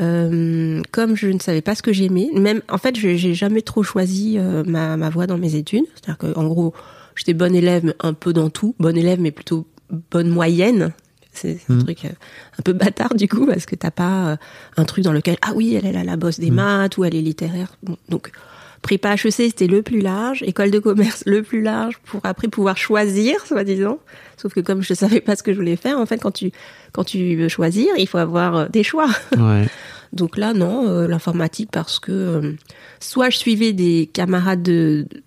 Euh, comme je ne savais pas ce que j'aimais, même en fait, je- j'ai jamais trop choisi ma, ma voie dans mes études. C'est-à-dire que, en gros, j'étais bonne élève, mais un peu dans tout. Bonne élève, mais plutôt bonne moyenne. C'est un Mhm. truc euh, un peu bâtard du coup parce que t'as pas euh, un truc dans lequel ah oui elle est la, la bosse des Mhm. maths ou elle est littéraire. Bon, donc prépa HEC c'était le plus large, école de commerce le plus large pour après pouvoir choisir soi-disant. Sauf que comme je savais pas ce que je voulais faire, en fait quand tu quand tu veux choisir il faut avoir euh, des choix. Ouais. Donc là, non, euh, l'informatique parce que euh, soit je suivais des camarades de de-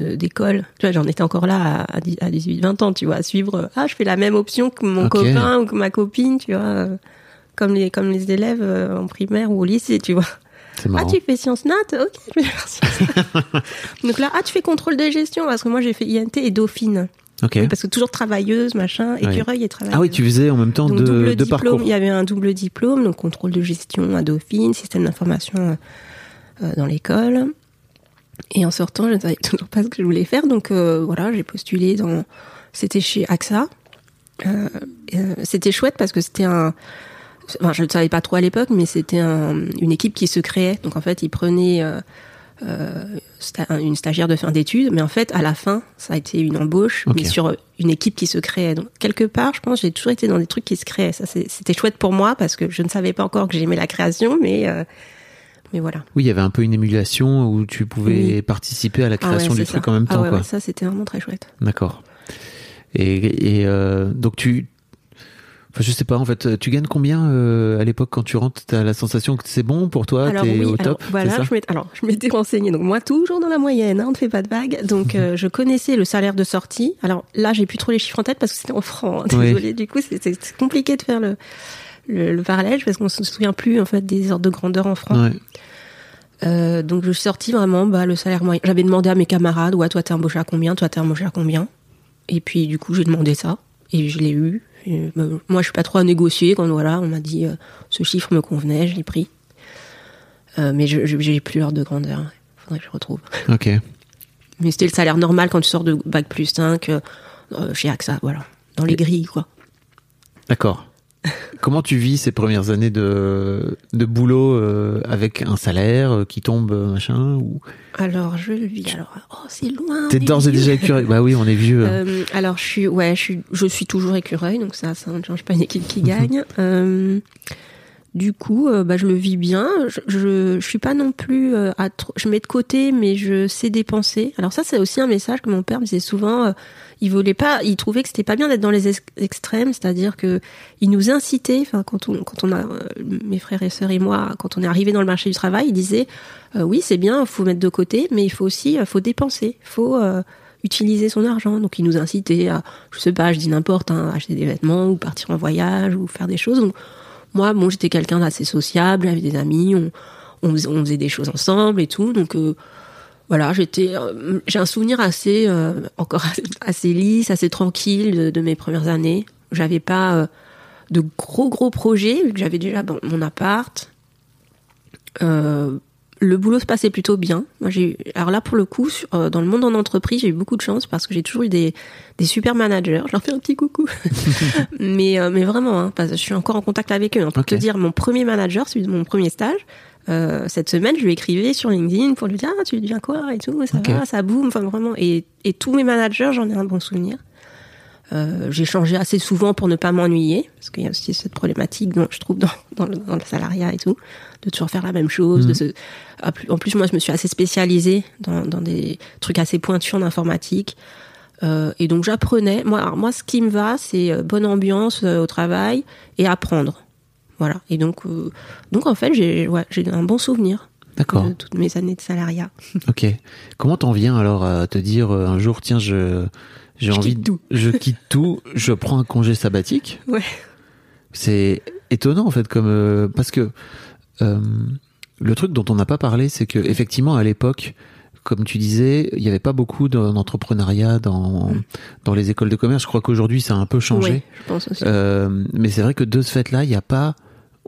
d'école, tu vois, j'en étais encore là à, à 18-20 ans, tu vois, à suivre, euh, ah, je fais la même option que mon copain ou que ma copine, tu vois, euh, comme les comme les élèves euh, en primaire ou au lycée, tu vois. Ah, tu fais sciences nat? Ok, je vais faire sciences nat. Donc là, ah, tu fais contrôle de gestion parce que moi j'ai fait INT et Dauphine. Ok. Parce que toujours travailleuse, machin, Ouais. écureuil et travailleuse. Ah oui, tu faisais en même temps Donc, double diplôme, parcours. il y avait un double diplôme, donc contrôle de gestion à Dauphine, système d'information euh, dans l'école. Et en sortant, je ne savais toujours pas ce que je voulais faire, donc euh, voilà, j'ai postulé dans. C'était chez AXA. Euh, euh, c'était chouette parce que c'était un, enfin, je ne savais pas trop à l'époque, mais c'était un- une équipe qui se créait. Donc en fait, ils prenaient sta- une stagiaire de fin d'études, mais en fait, à la fin, ça a été une embauche, mais sur une équipe qui se créait. Donc quelque part, je pense, j'ai toujours été dans des trucs qui se créaient. Ça, c'était chouette pour moi parce que je ne savais pas encore que j'aimais la création, mais mais voilà. Oui, il y avait un peu une émulation où tu pouvais Oui. participer à la Ah ouais, création du truc en même Ah temps, ouais, quoi. ouais, ça, c'était vraiment très chouette. D'accord. Et, et euh, donc tu, enfin je sais pas en fait, tu gagnes combien euh, à l'époque quand tu rentres T'as la sensation que c'est bon pour toi, t'es oui, au alors, top, voilà, ça je m'étais, alors je m'étais renseignée. Donc moi toujours dans la moyenne, hein, on ne fait pas de vagues. Donc euh, je connaissais le salaire de sortie. Alors là, j'ai plus trop les chiffres en tête parce que c'était en francs. hein, Oui. Désolée. Du coup, c'est, compliqué de faire le, le, le parallèle parce qu'on se souvient plus en fait des ordres de grandeur en francs. Ouais. Euh, donc je suis sortie vraiment bah, le salaire moyen. J'avais demandé à mes camarades, ouais, toi t'es embauché à combien, toi t'es embauché à combien? Et puis du coup j'ai demandé ça et je l'ai eu. Et, bah, moi je suis pas trop à négocier quand voilà on m'a dit euh, ce chiffre me convenait, je l'ai pris. Euh, mais j'ai plus l'ordre de grandeur. Faudrait que je retrouve. Ok. Mais c'était le salaire normal quand tu sors de bac plus 5 euh, euh, chez AXA, voilà, dans les grilles quoi. D'accord. Comment tu vis ces premières années de, de boulot euh, avec un salaire euh, qui tombe euh, machin ou? Alors je le vis. Alors oh c'est loin. t'es d'ores et déjà écureuil Bah oui, on est vieux. Euh, alors je suis ouais je suis je suis toujours écureuil donc ça ça ne change pas une équipe qui gagne. Euh, du coup euh, bah je le vis bien. Je je, suis pas non plus euh, à trop, je mets de côté mais je sais dépenser. Alors ça c'est aussi un message que mon père me disait souvent. euh, il voulait pas, il trouvait que c'était pas bien d'être dans les ex- extrêmes, c'est-à-dire que il nous incitait. Enfin quand on quand on a euh, mes frères et sœurs et moi quand on est arrivé dans le marché du travail, il disait euh, oui c'est bien, faut mettre de côté, mais il faut aussi faut dépenser, faut utiliser son argent. Donc il nous incitait à, je sais pas, je dis n'importe, hein, acheter des vêtements ou partir en voyage ou faire des choses. Moi, bon, j'étais quelqu'un d'assez sociable, j'avais des amis, on, on, faisait, on faisait des choses ensemble et tout. Donc euh, voilà, j'étais, euh, j'ai un souvenir assez, euh, encore assez, lisse, assez tranquille de, de mes premières années. J'avais pas euh, de gros gros projets vu que j'avais déjà bon, mon appart. Le boulot se passait plutôt bien. Moi, j'ai eu- alors là pour le coup, sur- euh, dans le monde en entreprise, j'ai eu beaucoup de chance parce que j'ai toujours eu des, des super managers. Je leur fais un petit coucou. mais euh, mais vraiment, hein, parce que je suis encore en contact avec eux. hein. pour Ok. te dire, mon premier manager, celui de mon premier stage, euh, cette semaine, je lui écrivais sur LinkedIn pour lui dire ah tu deviens quoi et tout, ça va, ça boum, enfin vraiment. Et, et tous mes managers, j'en ai un bon souvenir. Euh, j'ai changé assez souvent pour ne pas m'ennuyer, parce qu'il y a aussi cette problématique, dont je trouve, dans, dans, le, dans le salariat et tout, de toujours faire la même chose. De se... ah, En plus, moi, je me suis assez spécialisée dans, dans des trucs assez pointus en informatique. Euh, et donc, j'apprenais. Moi, alors, moi, ce qui me va, c'est euh, bonne ambiance euh, au travail et apprendre. Voilà. Et donc, donc en fait, j'ai ouais, un bon souvenir D'accord. de toutes mes années de salariat. Ok. Comment t'en viens alors à te dire un jour, tiens, je j'ai envie, quitte de- tout. je quitte tout, je prends un congé sabbatique. Ouais. C'est étonnant en fait, comme euh, parce que euh, le truc dont on n'a pas parlé, c'est que effectivement à l'époque, comme tu disais, il n'y avait pas beaucoup d'en- d'entrepreneuriat dans dans les écoles de commerce. Je crois qu'aujourd'hui ça a un peu changé. Mm. Oui, je pense aussi. Euh, mais c'est vrai que de ce fait-là, il n'y a pas,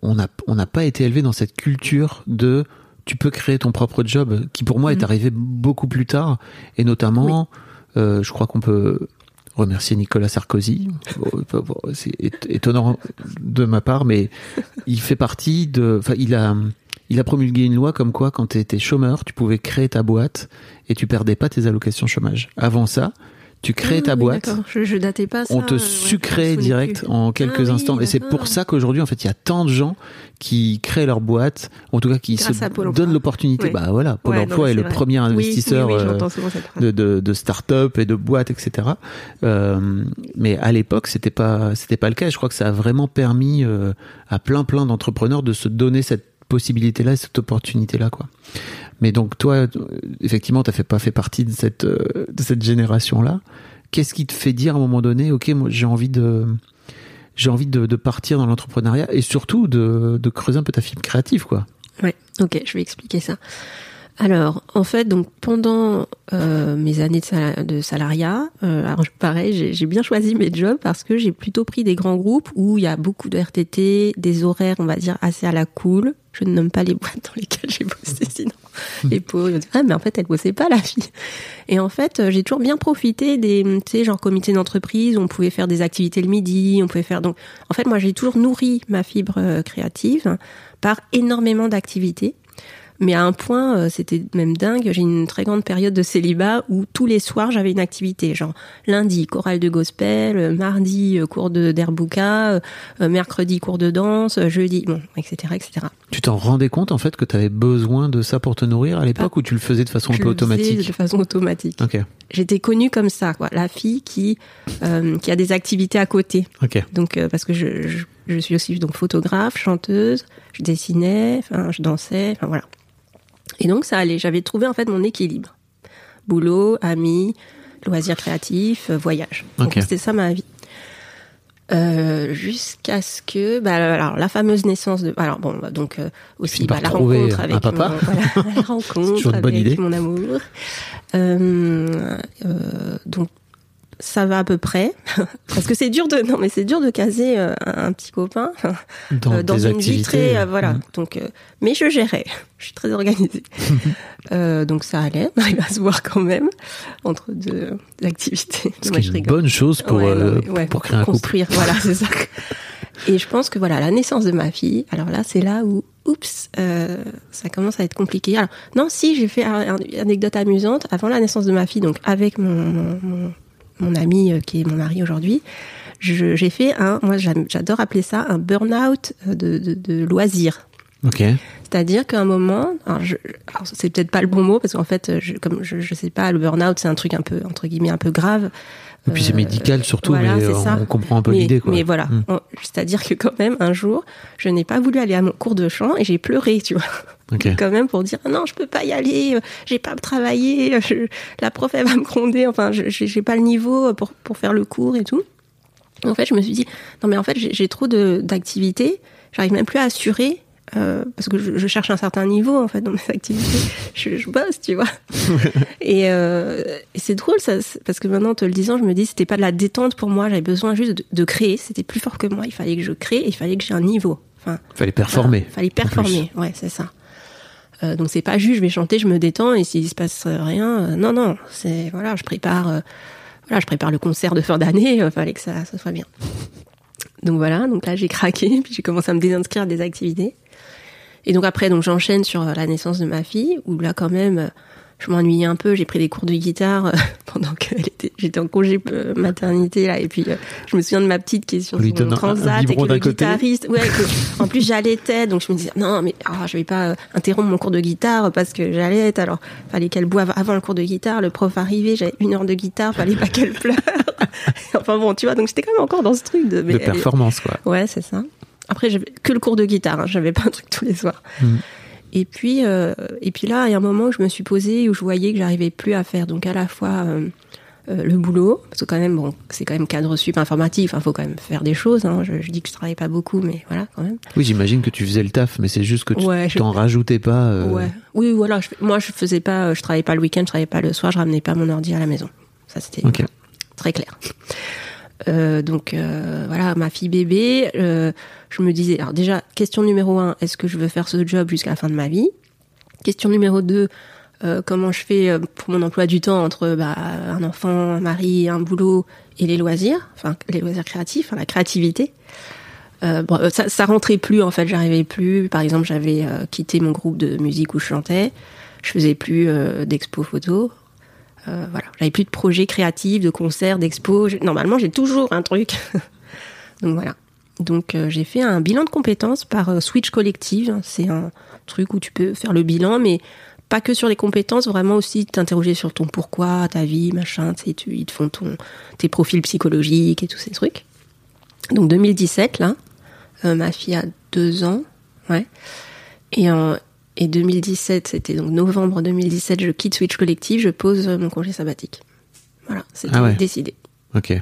on n'a on n'a pas été élevé dans cette culture de tu peux créer ton propre job, qui pour moi est Mhm. arrivé beaucoup plus tard, et notamment, euh, je crois qu'on peut remercier Nicolas Sarkozy. C'est étonnant de ma part, mais il fait partie de, enfin, il a, il a promulgué une loi comme quoi, quand tu étais chômeur, tu pouvais créer ta boîte et tu perdais pas tes allocations chômage. Avant ça, tu créais Ah, ta oui, boîte. Je, je datais pas ça. on te euh, sucrait direct plus. en quelques Ah oui, instants. Et c'est pour ça qu'aujourd'hui, en fait, il y a tant de gens qui créent leur boîte, en tout cas qui Grâce se donnent l'opportunité. Ouais. Bah voilà, Pôle Ouais, emploi non, est le premier investisseur oui, oui, euh, de, de, de start-up et de boîtes, etc. Euh, mais à l'époque, c'était pas, c'était pas le cas. Et Je crois que ça a vraiment permis euh, à plein, plein d'entrepreneurs de se donner cette possibilité-là et cette opportunité-là, quoi. Mais donc toi, euh, effectivement, t'as fait pas fait partie de cette euh, de cette génération-là. Qu'est-ce qui te fait dire à un moment donné, ok, moi j'ai envie de j'ai envie de, de partir dans l'entrepreneuriat et surtout de, de creuser un peu ta fibre créative, quoi? Ouais, ok, je vais expliquer ça. Alors, en fait, donc pendant euh, mes années de, sal- de salariat, euh, alors pareil, j'ai- bien choisi mes jobs parce que j'ai plutôt pris des grands groupes où il y a beaucoup de RTT, des horaires, on va dire, assez à la cool. Je ne nomme pas les boîtes dans lesquelles j'ai bossé, sinon les pauvres, ils ah, mais en fait, elle bossait pas, la fille. Et en fait, euh, j'ai toujours bien profité des, tu sais, genre comité d'entreprise, où on pouvait faire des activités le midi, on pouvait faire, donc, en fait, moi, j'ai toujours nourri ma fibre euh, créative par énormément d'activités. Mais à un point, euh, c'était même dingue. J'ai une très grande période de célibat où tous les soirs j'avais une activité, genre lundi chorale de gospel, euh, mardi euh, cours de d'herbouka, mercredi cours de danse, jeudi, bon, etc., etc. Tu t'en rendais compte en fait que tu avais besoin de ça pour te nourrir à l'époque ou tu le faisais de façon un peu automatique De façon automatique. Ok. J'étais connue comme ça, quoi, la fille qui qui a des activités à côté. Ok. Donc parce que je, je, je suis aussi donc photographe, chanteuse, je dessinais, enfin je dansais, enfin voilà. Et donc ça allait, j'avais trouvé en fait mon équilibre. Boulot, amis, loisirs créatifs, euh, voyage. Donc c'était ça ma vie. Euh, jusqu'à ce que bah, alors la fameuse naissance de alors bon bah, donc euh, aussi bah, la rencontre avec papa. mon, voilà, la rencontre avec idée. mon amour euh, donc ça va à peu près. Parce que c'est dur de non mais c'est dur de caser euh, un, petit copain Dans, euh, dans une vie activités. très euh, voilà. Mhm. donc euh, mais je gérais. Je suis très organisée. Euh, donc ça allait. On arrive à se voir quand même entre deux, deux activités. Ce Moi, qui je est une bonne chose pour, Ouais, non, mais ouais, pour créer un couple. construire voilà c'est ça. Et je pense que voilà la naissance de ma fille alors là c'est là où oups euh, ça commence à être compliqué. Alors non si j'ai fait un- un- une anecdote amusante. Avant la naissance de ma fille donc avec mon mon, mon, mon ami euh, qui est mon mari aujourd'hui j'ai fait un moi j'adore appeler ça un burn-out euh, de, de, Ok. c'est-à-dire qu'à un moment, c'est peut-être pas le bon mot parce qu'en fait, je, comme je, je sais pas, le burn-out c'est un truc un peu entre guillemets un peu grave. Et puis c'est Euh, médical surtout, voilà, mais euh, ça. on comprend un peu l'idée. quoi. Mais voilà. On- c'est-à-dire que quand même un jour, je n'ai pas voulu aller à mon cours de chant et j'ai pleuré, tu vois, Ok. quand même pour dire non, je peux pas y aller, euh, j'ai pas travaillé, je- la prof elle va me gronder, enfin, je- j'ai pas le niveau pour pour faire le cours et tout. En fait, je me suis dit non mais en fait j'ai trop d'activités, j'arrive même plus à assurer. Euh, parce que je, je cherche un certain niveau en fait dans mes activités, je, je bosse, tu vois. et euh, et c'est drôle ça, parce que maintenant, en te le disant, je me dis c'était pas de la détente pour moi, j'avais besoin juste de, de créer, c'était plus fort que moi, il fallait que je crée, et il fallait que j'ai un niveau. Enfin, Fallait performer. voilà, fallait performer, ouais, c'est ça. Euh, donc c'est pas juste je vais chanter, je me détends et s'il se passe rien, euh, non non, c'est voilà, je prépare, voilà, je prépare le concert de fin d'année, il fallait que ça, ça soit bien. Donc voilà, donc là j'ai craqué, puis j'ai commencé à me désinscrire des activités. Et donc après, donc j'enchaîne sur euh, la naissance de ma fille, où là quand même, euh, je m'ennuyais un peu. J'ai pris des cours de guitare euh, pendant que j'étais en congé maternité là, et puis je me souviens de ma petite qui est sur son transat et que le guitariste, ouais, que- en plus j'allaitais, donc je me disais non mais ah, je vais pas interrompre mon cours de guitare parce que j'allaite. Alors fallait qu'elle boive avant le cours de guitare. Le prof arrivait, j'avais une heure de guitare, fallait pas qu'elle pleure. enfin bon, tu vois, donc j'étais quand même encore dans ce truc de, mais De performance, quoi. Ouais, c'est ça. Après, j'avais que le cours de guitare, hein, j'avais pas un truc tous les soirs. Mm. Et puis, euh, et puis là, il y a un moment où je me suis posée, où je voyais que j'arrivais plus à faire donc à la fois euh, euh, le boulot, parce que quand même, bon, c'est quand même cadre sup informatique, il faut quand même faire des choses. Hein. Je, je dis que je travaille pas beaucoup, mais voilà, quand même. Oui, j'imagine que tu faisais le taf, mais c'est juste que tu Ouais, je- t'en rajoutais pas. Ouais. Oui, voilà. Je, moi, je faisais pas, je travaillais pas le week-end, je travaillais pas le soir, je ramenais pas mon ordi à la maison. Ça, c'était très clair. Donc voilà, ma fille bébé, je me disais, alors déjà, question numéro un, est-ce que je veux faire ce job jusqu'à la fin de ma vie? Question numéro deux, euh, comment je fais euh, pour mon emploi du temps entre bah, un enfant, un mari, un boulot et les loisirs, enfin les loisirs créatifs, la créativité? Euh, ça, rentrait plus en fait, j'arrivais plus. Par exemple, j'avais quitté mon groupe de musique où je chantais, je faisais plus d'expo photo. Voilà, j'avais plus de projets créatifs, de concerts, d'expos. Normalement, j'ai toujours un truc. Donc voilà. Donc euh, j'ai fait un bilan de compétences par euh, Switch Collective. C'est un truc où tu peux faire le bilan, mais pas que sur les compétences, vraiment aussi t'interroger sur ton pourquoi, ta vie, machin. Tu ils te font ton, tes profils psychologiques et tous ces trucs. Donc 2017 là, euh, ma fille a deux ans, ouais. Et en et 2017, c'était donc novembre 2017, je quitte Switch Collective, je pose mon congé sabbatique. Voilà, c'était Ah ouais. décidé. Ok.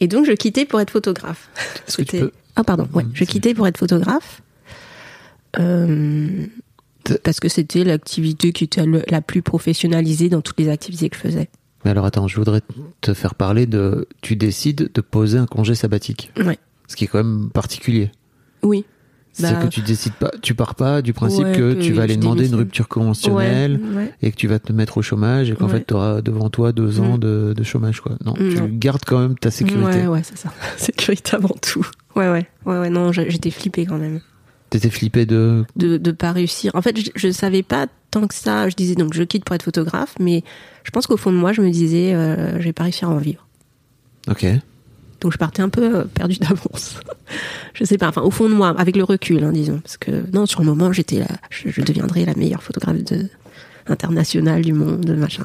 Et donc je quittais pour être photographe. C'était- peux- Ah pardon, ouais, je quittais pour être photographe. Euh, parce que c'était l'activité qui était le- la plus professionnalisée dans toutes les activités que je faisais. Mais alors attends, je voudrais te faire parler de. Tu décides de poser un congé sabbatique, Ouais. ce qui est quand même particulier. Oui. C'est Bah, que tu décides pas, tu pars pas du principe Ouais, que, que tu vas aller demander une rupture conventionnelle Ouais, ouais. et que tu vas te mettre au chômage et qu'en fait tu auras devant toi deux ans Mm. de, de chômage quoi. Non, tu gardes quand même ta sécurité. Ouais, ouais, c'est ça. Sécurité avant tout. Ouais, ouais, ouais, ouais. Non, j'étais flippée quand même T'étais flippé de de de pas réussir. En fait, je, je savais pas tant que ça. Je disais donc je quitte pour être photographe, mais je pense qu'au fond de moi, je me disais euh, je vais pas réussir à en vivre. OK. Donc je partais un peu euh, perdue d'avance. je sais pas, enfin au fond de moi, avec le recul, hein, disons, parce que non, sur le moment, j'étais là, je, je deviendrais la meilleure photographe de, internationale du monde, machin.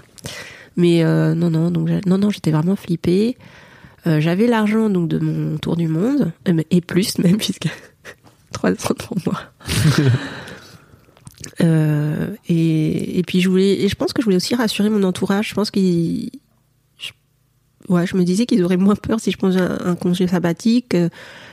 Mais euh, non, non, donc non, non, j'étais vraiment flippée. Euh, J'avais l'argent donc de mon tour du monde et plus même puisque trois ans pour moi. Euh, et, et puis je voulais, et je pense que je voulais aussi rassurer mon entourage. Je pense qu'ils, je- ouais, je me disais qu'ils auraient moins peur si je posais un, congé sabbatique, euh,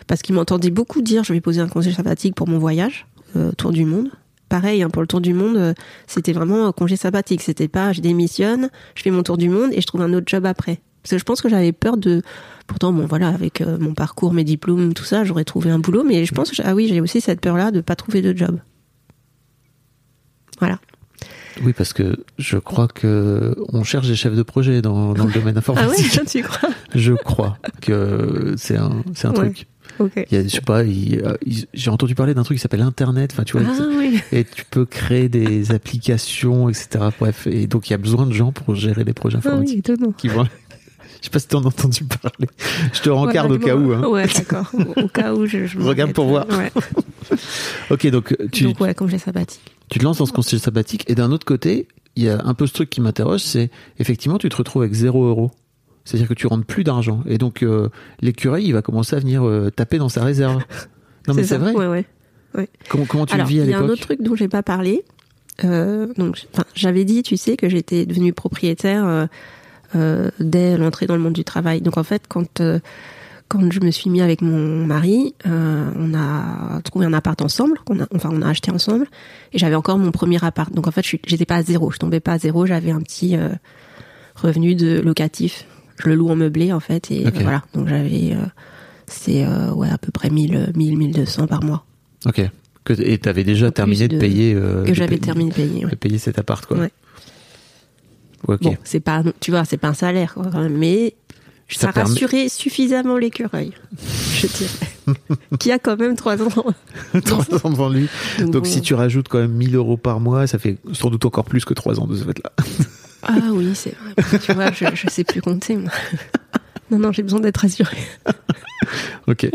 parce qu'ils m'entendaient beaucoup dire je vais poser un congé sabbatique pour mon voyage euh, tour du monde. Pareil, hein, pour le tour du monde, euh, c'était vraiment congé sabbatique. C'était pas je démissionne, je fais mon tour du monde et je trouve un autre job après. Parce que je pense que j'avais peur de. Pourtant, bon, voilà, avec mon parcours, mes diplômes, tout ça, j'aurais trouvé un boulot. Mais je pense que ah oui, j'ai aussi cette peur-là de pas trouver de job. Voilà. Oui, parce que je crois que on cherche des chefs de projet dans, dans le domaine Ah informatique. tu crois Je crois que c'est un, c'est un Ouais. truc. Ok. Il y a, je sais pas, euh, j'ai entendu parler d'un truc qui s'appelle Internet. Enfin, tu vois, Ah oui. et tu peux créer des applications, etc. Bref, et donc il y a besoin de gens pour gérer les projets Ah oui, informatiques qui vont. Je sais pas si t'en as entendu parler. Je te rencarde au cas où. Hein. Ouais, d'accord. Au, au cas où je. je me Regarde pour voir. Ouais. Ok, donc tu, Donc ouais, congé sabbatique. Tu te lances dans ce conseil sabbatique et d'un autre côté, il y a un peu ce truc qui m'interroge, c'est effectivement tu te retrouves avec zéro euro. C'est-à-dire que tu rentres plus d'argent et donc euh, l'écureuil il va commencer à venir euh, taper dans sa réserve. Non mais c'est vrai. Ouais, ouais. Comment, comment tu Alors, le vis à il y a un autre l'époque truc dont j'ai pas parlé. Euh, donc, j'avais dit, tu sais, que j'étais devenue propriétaire euh, dès l'entrée dans le monde du travail. Donc, en fait, quand quand je me suis mis avec mon mari, euh, on a trouvé un appart ensemble, a, enfin, on a acheté ensemble, et j'avais encore mon premier appart. Donc, en fait, j'étais pas à zéro, je tombais pas à zéro, j'avais un petit euh, revenu de locatif. Je le loue en meublé, en fait, et voilà. Donc, j'avais, euh, c'est ouais, à peu près 1000, 1000, 1200 par mois Ok. Que, et t'avais déjà En terminé de, de- payer. que j'avais terminé de payer. ouais. De payer cet appart quoi. Ouais. Ok. Bon, c'est pas, tu vois, c'est pas un salaire, quoi, quand même, mais Ça ça, permet- rassurait suffisamment l'écureuil, je dirais, qui a quand même trois ans. Trois ans devant lui. Donc, bon. si tu rajoutes quand même 1000 euros par mois, ça fait sans doute encore plus que trois ans de ce fait-là. Ah oui, c'est vrai. Tu vois, je, je sais plus compter. Moi. Non, non, j'ai besoin d'être rassurée. ok.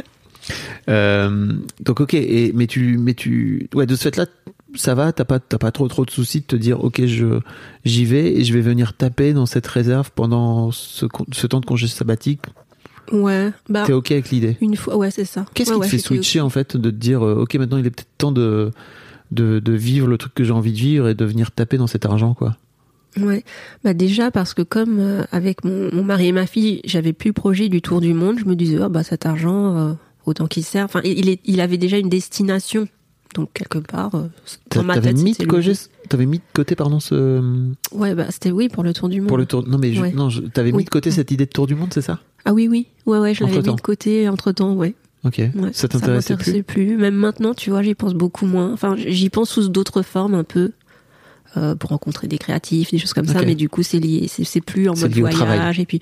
Euh, donc ok. Et mais tu, mais tu, ouais, de ce fait-là, ça va. T'as pas, t'as pas trop trop de soucis de te dire, ok, je, j'y vais et je vais venir taper dans cette réserve pendant ce, temps de congé sabbatique. Ouais, bah T'es ok avec l'idée. une fois, ouais, c'est ça. Qu'est-ce Ouais, qui ouais, te fait switcher en fait, de te dire, euh, ok, maintenant il est peut-être temps de, de, de vivre le truc que j'ai envie de vivre et de venir taper dans cet argent, quoi? Ouais, bah déjà parce que comme euh, avec mon, mon mari et ma fille, j'avais plus le projet du tour du monde, je me disais ah bah cet argent euh, autant qu'il sert. Enfin, il, est, il avait déjà une destination, donc quelque part euh, dans ma tête. mis de côté, t'avais mis de côté, pardon, ce, Ouais, bah c'était oui pour le tour du monde. pour le tour. Non mais je- Ouais. non, je- t'avais mis de côté cette idée de tour du monde, c'est ça? Ah oui, oui, ouais, ouais, je l'avais mis de côté entre temps, ouais. Ok. ouais ça t'intéressait plus? plus Même maintenant, tu vois, j'y pense beaucoup moins. Enfin, j'y pense sous d'autres formes un peu. euh, pour rencontrer des créatifs, des choses comme ça, mais du coup c'est lié, c'est plus en mode voyage. Et puis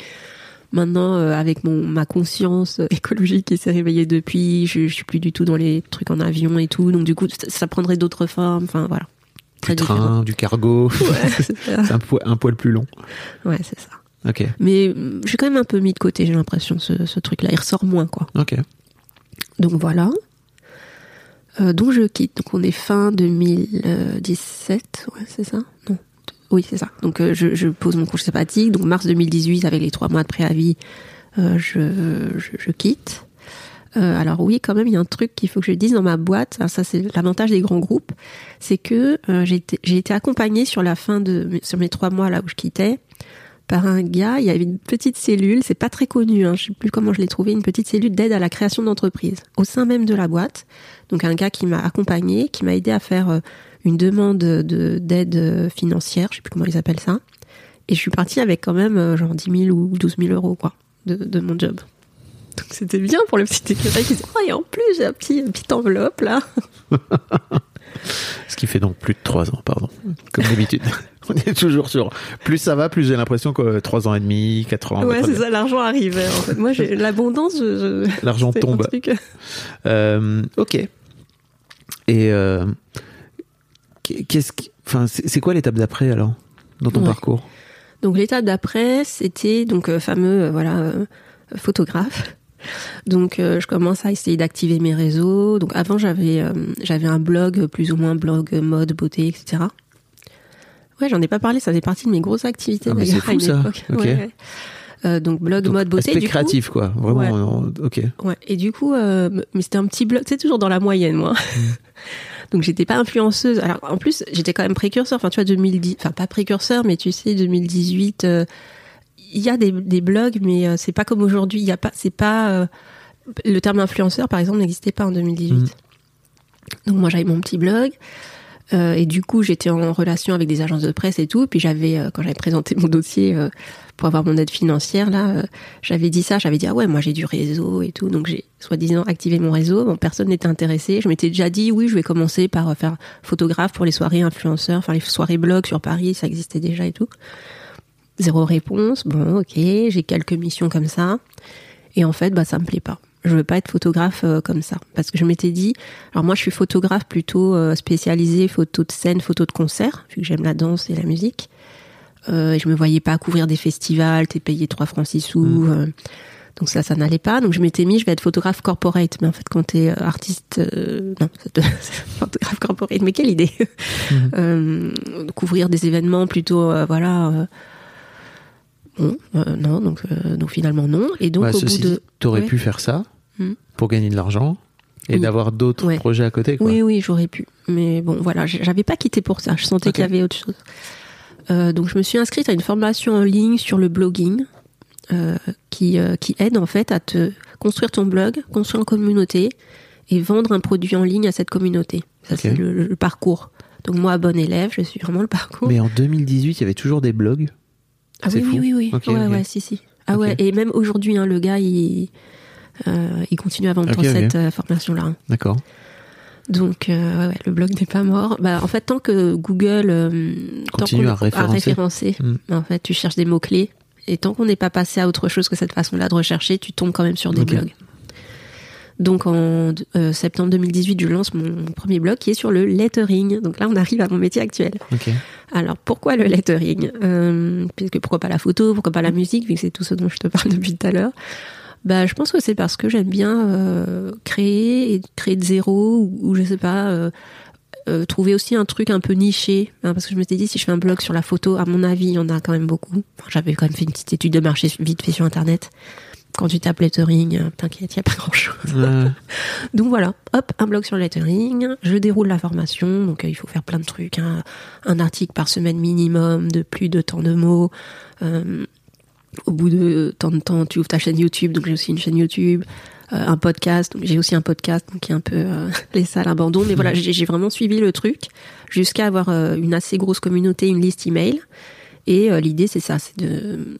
maintenant, euh, avec mon ma conscience euh, écologique qui s'est réveillée depuis, je, je suis plus du tout dans les trucs en avion et tout, donc du coup ça, ça prendrait d'autres formes. Enfin voilà, Du train, différent. du cargo. Ouais, c'est un, poil- un poil plus long. Ouais, c'est ça. Ok. Mais euh, j'ai quand même un peu mis de côté, j'ai l'impression ce, ce truc-là, il ressort moins quoi. Ok. Donc voilà. Euh, donc je quitte. Donc on est fin 2017, ouais, c'est ça? Non. Oui, c'est ça. Donc euh, je, pose mon congé sabbatique. Donc mars 2018, avec les trois mois de préavis, euh, je, quitte. Euh, alors oui, quand même, il y a un truc qu'il faut que je dise dans ma boîte. Ça, c'est l'avantage des grands groupes, c'est que j'ai été, j'ai accompagnée sur la fin de sur mes trois mois là où je quittais par un gars. Il y avait une petite cellule, c'est pas très connu, hein, je sais plus comment je l'ai trouvé, une petite cellule d'aide à la création d'entreprise au sein même de la boîte. Donc un gars qui m'a accompagné, qui m'a aidé à faire une demande de d'aide financière, je sais plus comment ils appellent ça. Et je suis partie avec quand même euh, genre 10 000 ou 12 000 euros quoi de, de mon job. Donc c'était bien pour le petit écureuil qui disait Oh, et en plus, j'ai un petit, une petite enveloppe là. Ce qui fait donc plus de 3 ans, pardon. Comme d'habitude. On est toujours sur. Plus ça va, plus j'ai l'impression que 3 ans et demi, 4 ans. ouais, c'est ça, l'argent en fait. Moi, j'ai l'abondance, je. je- L'argent tombe. Euh, ok. Et euh, qu'est-ce qui, enfin, c'est quoi l'étape d'après alors dans ton Ouais. parcours? Donc l'étape d'après, c'était donc euh, fameux euh, voilà euh, photographe. Donc je commence à essayer d'activer mes réseaux. Donc avant j'avais j'avais un blog plus ou moins blog mode beauté etc. Ouais j'en ai pas parlé, ça faisait partie de mes grosses activités Ah, d'ailleurs c'est à une ça. époque. Ok. Ouais, ouais. Donc blog Donc, mode beauté. aspect du coup- créatif quoi, vraiment. Ok. Ouais. Et du coup, mais c'était un petit blog, c'est toujours dans la moyenne, moi. Donc j'étais pas influenceuse. Alors en plus, j'étais quand même précurseur. Enfin, tu vois, 2010, enfin pas précurseur, mais tu sais, 2018, euh, il y a des, des blogs, mais euh, c'est pas comme aujourd'hui. Il y a pas, c'est pas euh, le terme influenceur, par exemple, n'existait pas en 2018. Mm. Donc moi, j'avais mon petit blog. euh, et du coup, j'étais en relation avec des agences de presse et tout. Puis j'avais, quand j'avais présenté mon dossier pour avoir mon aide financière, là, euh, j'avais dit ça. J'avais dit ah ouais, moi j'ai du réseau et tout. Donc j'ai soi-disant activé mon réseau. Bon, personne n'était intéressé. Je m'étais déjà dit oui, je vais commencer par euh, faire photographe pour les soirées influenceurs, enfin les soirées blog sur Paris, ça existait déjà et tout. Zéro réponse. Bon, ok, j'ai quelques missions comme ça. Et en fait, bah ça me plaît pas. Je veux pas être photographe euh, comme ça parce que je m'étais dit alors moi je suis photographe plutôt spécialisée photo de scène, photo de concert vu que j'aime la danse et la musique. Euh, je me voyais pas couvrir des festivals, t'es payé 3 francs 6 sous. euh, donc ça, ça n'allait pas. Donc je m'étais mis, je vais être photographe corporate. Mais en fait, quand t'es euh, artiste, euh, non, c'est photographe corporate. Mais quelle idée Euh, Couvrir des événements plutôt, euh, voilà. bon, non, donc, donc finalement non. Et donc Ouais, au bout de, t'aurais Ouais. pu faire ça Mm. pour gagner de l'argent et Oui. d'avoir d'autres Ouais. projets à côté. Quoi. Oui, oui, j'aurais pu. Mais bon, voilà, j'avais pas quitté pour ça. Je sentais qu'il y avait autre chose. Euh, donc, je me suis inscrite à une formation en ligne sur le blogging euh, qui, euh, qui aide en fait à te construire ton blog, construire une communauté et vendre un produit en ligne à cette communauté. Ça, c'est le, le parcours. Donc, moi, bon élève, je suis vraiment le parcours. Mais en 2018, il y avait toujours des blogs. ah oui, fou. oui, oui, oui. Ouais, si, si. Ah ouais, et même aujourd'hui, hein, le gars, il, euh, il continue à vendre cette euh, formation-là. hein. D'accord. Donc, euh, ouais, le blog n'est pas mort. Bah, en fait, tant que Google euh, Continue à référencer. référencer, Mm. en fait, tu cherches des mots clés. Et tant qu'on n'est pas passé à autre chose que cette façon-là de rechercher, tu tombes quand même sur des blogs. Donc, en euh, septembre 2018, je lance mon premier blog qui est sur le lettering. Donc là, on arrive à mon métier actuel. Alors, pourquoi le lettering? Euh, Puisque pourquoi pas la photo, pourquoi pas la musique, vu que c'est tout ce dont je te parle depuis tout à l'heure. Bah, je pense que c'est parce que j'aime bien euh, créer et créer de zéro ou, ou je sais pas euh, euh, trouver aussi un truc un peu niché. Hein, parce que je me suis dit si je fais un blog sur la photo à mon avis il y en a quand même beaucoup. Enfin, j'avais quand même fait une petite étude de marché vite fait sur internet. Quand tu tapes lettering euh, t'inquiète il y a pas grand chose donc voilà, hop, un blog sur le lettering, je déroule la formation, donc euh, il faut faire plein de trucs, hein. un article par semaine minimum de plus de tant de mots. Euh, au bout de tant de temps, tu ouvres ta chaîne YouTube, donc j'ai aussi une chaîne YouTube, euh, un podcast, donc j'ai aussi un podcast donc qui est un peu euh, laissé à l'abandon, mais voilà, j'ai vraiment suivi le truc jusqu'à avoir euh, une assez grosse communauté, une liste email. Et euh, l'idée c'est ça, c'est de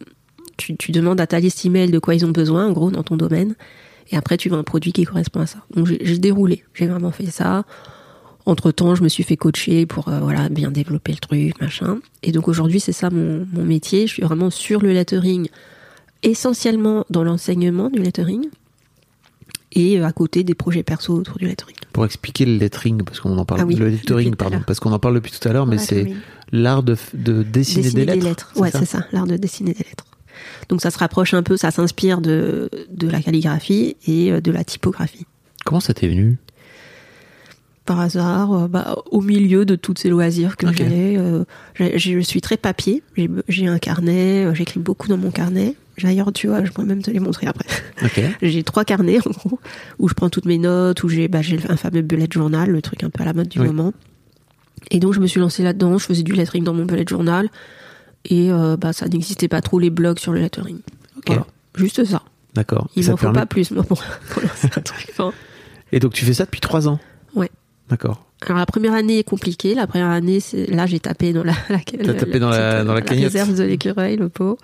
tu, tu demandes à ta liste email de quoi ils ont besoin, en gros, dans ton domaine. Et après, tu veux un produit qui correspond à ça. Donc, j'ai déroulé. J'ai vraiment fait ça. Entre temps, je me suis fait coacher pour euh, voilà bien développer le truc, machin. Et donc aujourd'hui, c'est ça mon, mon métier. Je suis vraiment sur le lettering, essentiellement dans l'enseignement du lettering et euh, à côté des projets perso autour du lettering. Pour expliquer le lettering, parce qu'on en parle, Ah oui, le depuis lettering, tout à pardon, l'heure. parce qu'on en parle depuis tout à l'heure, mais c'est l'art de, de dessiner, Dessiner des lettres. Ouais, c'est ça, l'art de dessiner des lettres. Donc ça se rapproche un peu, ça s'inspire de, de la calligraphie et euh, de la typographie. Comment ça t'est venu? Par hasard, euh, bah, au milieu de tous ces loisirs que j'ai. euh, j'ai- je suis très papier. J'ai- un carnet, euh, j'écris beaucoup dans mon carnet. D'ailleurs, tu vois, je pourrais même te les montrer après. J'ai trois carnets, en gros, où je prends toutes mes notes, où j'ai bah, un fameux bullet journal, le truc un peu à la mode du Oui. moment. Et donc, je me suis lancée là-dedans. Je faisais du lettering dans mon bullet journal. Et euh, bah, ça n'existait pas trop les blogs sur le lettering. Voilà. Juste ça. D'accord. Il m'en faut permet- pas plus, moi, pour, pour lancer un truc. Enfin, Et donc tu fais ça depuis trois ans? Ouais. D'accord. Alors la première année est compliquée. La première année, là j'ai tapé dans la, la, T'as tapé dans la- dans la cagnotte. réserve de l'écureuil, le pot.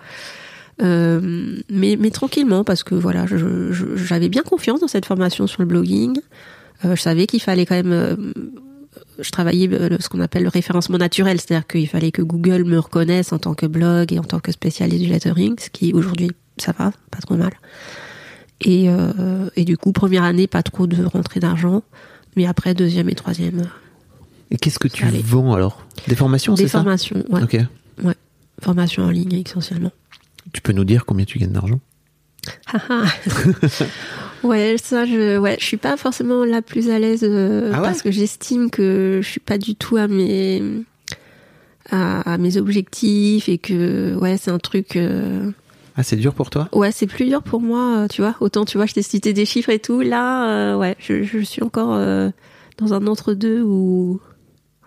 Euh, mais, mais tranquillement, parce que voilà, j'avais bien confiance dans cette formation sur le blogging. Euh, je savais qu'il fallait quand même. euh, je travaillais ce qu'on appelle le référencement naturel, c'est-à-dire qu'il fallait que Google me reconnaisse en tant que blog et en tant que spécialiste du lettering, ce qui aujourd'hui ça va, pas trop mal. Et, et du coup, première année, pas trop de rentrée d'argent, mais après deuxième et troisième, Et qu'est-ce que tu Allez. vends alors? Des formations, des c'est ça? formations, ouais, Ok. ouais, formation en ligne essentiellement. Tu peux nous dire combien tu gagnes d'argent? Haha. ouais, ça, je, ouais, je suis pas forcément la plus à l'aise euh, Ah ouais? parce que j'estime que je suis pas du tout à mes à, à mes objectifs et que ouais, c'est un truc. euh, Ah, c'est dur pour toi? Ouais, c'est plus dur pour moi, euh, tu vois. Autant, tu vois, je t'ai cité des chiffres et tout. Là, euh, ouais, je, je suis encore euh, dans un entre-deux où.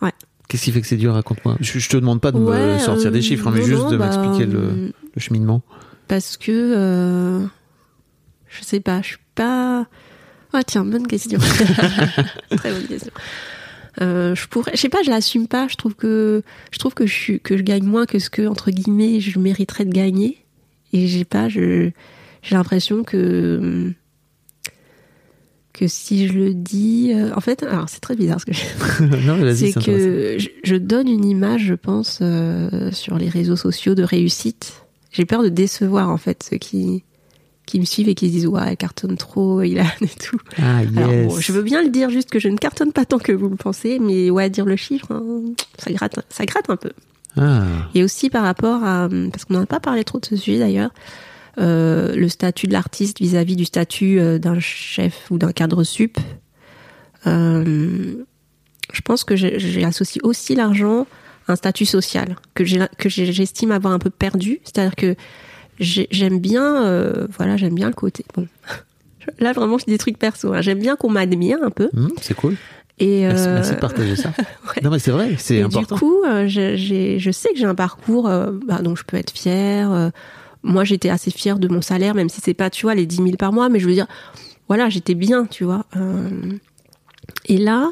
Ouais. Qu'est-ce qui fait que c'est dur? Raconte-moi. Je, je te demande pas de Ouais, me sortir des chiffres, hein, mais non, juste non, de bah, m'expliquer le, le cheminement. parce que euh, je sais pas, je suis pas. Ah tiens, bonne question. Très bonne question. Euh, je pourrais, je sais pas, je l'assume pas. Je trouve que je trouve que je suis que je gagne moins que ce que entre guillemets je mériterais de gagner. Et j'ai pas, je j'ai l'impression que que si je le dis, euh, en fait, alors c'est très bizarre ce que je c'est que je, je donne une image, je pense, euh, sur les réseaux sociaux de réussite. J'ai peur de décevoir en fait ceux qui qui me suivent et qui se disent ouais, elle cartonne trop, il a et tout. Ah, yes. Alors bon, je veux bien le dire juste que je ne cartonne pas tant que vous le pensez, mais ouais, dire le chiffre, hein, ça gratte, ça gratte un peu. Ah, Et aussi par rapport à, parce qu'on n'en a pas parlé trop de ce sujet d'ailleurs, euh, le statut de l'artiste vis-à-vis du statut euh, d'un chef ou d'un cadre sup. Euh, je pense que j'ai- j'associe aussi l'argent à un statut social que j'estime avoir un peu perdu. C'est-à-dire que j'ai- j'aime bien, euh, voilà, j'aime bien le côté. Bon, là vraiment je dis des trucs perso. hein. J'aime bien qu'on m'admire un peu. hum, c'est cool. Et euh, merci de partager ça. ouais. Non, mais c'est vrai, c'est et important. du coup, euh, je, j'ai- je sais que j'ai un parcours euh, bah, dont je peux être fière. euh, moi, j'étais assez fière de mon salaire, même si c'est pas, tu vois, les 10 000 par mois, mais je veux dire, voilà, j'étais bien, tu vois. et là,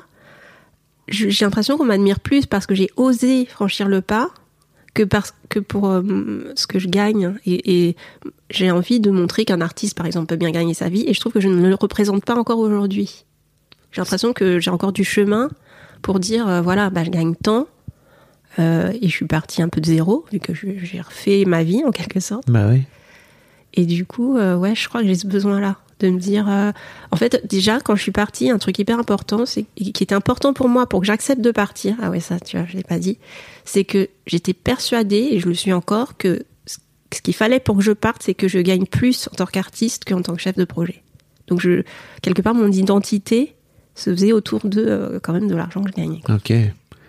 j'ai l'impression qu'on m'admire plus parce que j'ai osé franchir le pas que parce que pour euh, ce que je gagne. Et, et j'ai envie de montrer qu'un artiste, par exemple, peut bien gagner sa vie. Et je trouve que je ne le représente pas encore aujourd'hui. J'ai l'impression que j'ai encore du chemin pour dire, euh, voilà, bah, je gagne tant. euh, et je suis partie un peu de zéro, vu que j'ai refait ma vie en quelque sorte. Bah oui. Et du coup, euh, ouais, je crois que j'ai ce besoin-là de me dire. euh, En fait, déjà, quand je suis partie, un truc hyper important, c'est qui était important pour moi pour que j'accepte de partir. Ah ouais, ça, tu vois, je l'ai pas dit. C'est que j'étais persuadée, et je le suis encore, que ce qu'il fallait pour que je parte, c'est que je gagne plus en tant qu'artiste qu'en tant que chef de projet. Donc, je, quelque part, mon identité se faisait autour de euh, quand même de l'argent que je gagnais. quoi. Ok.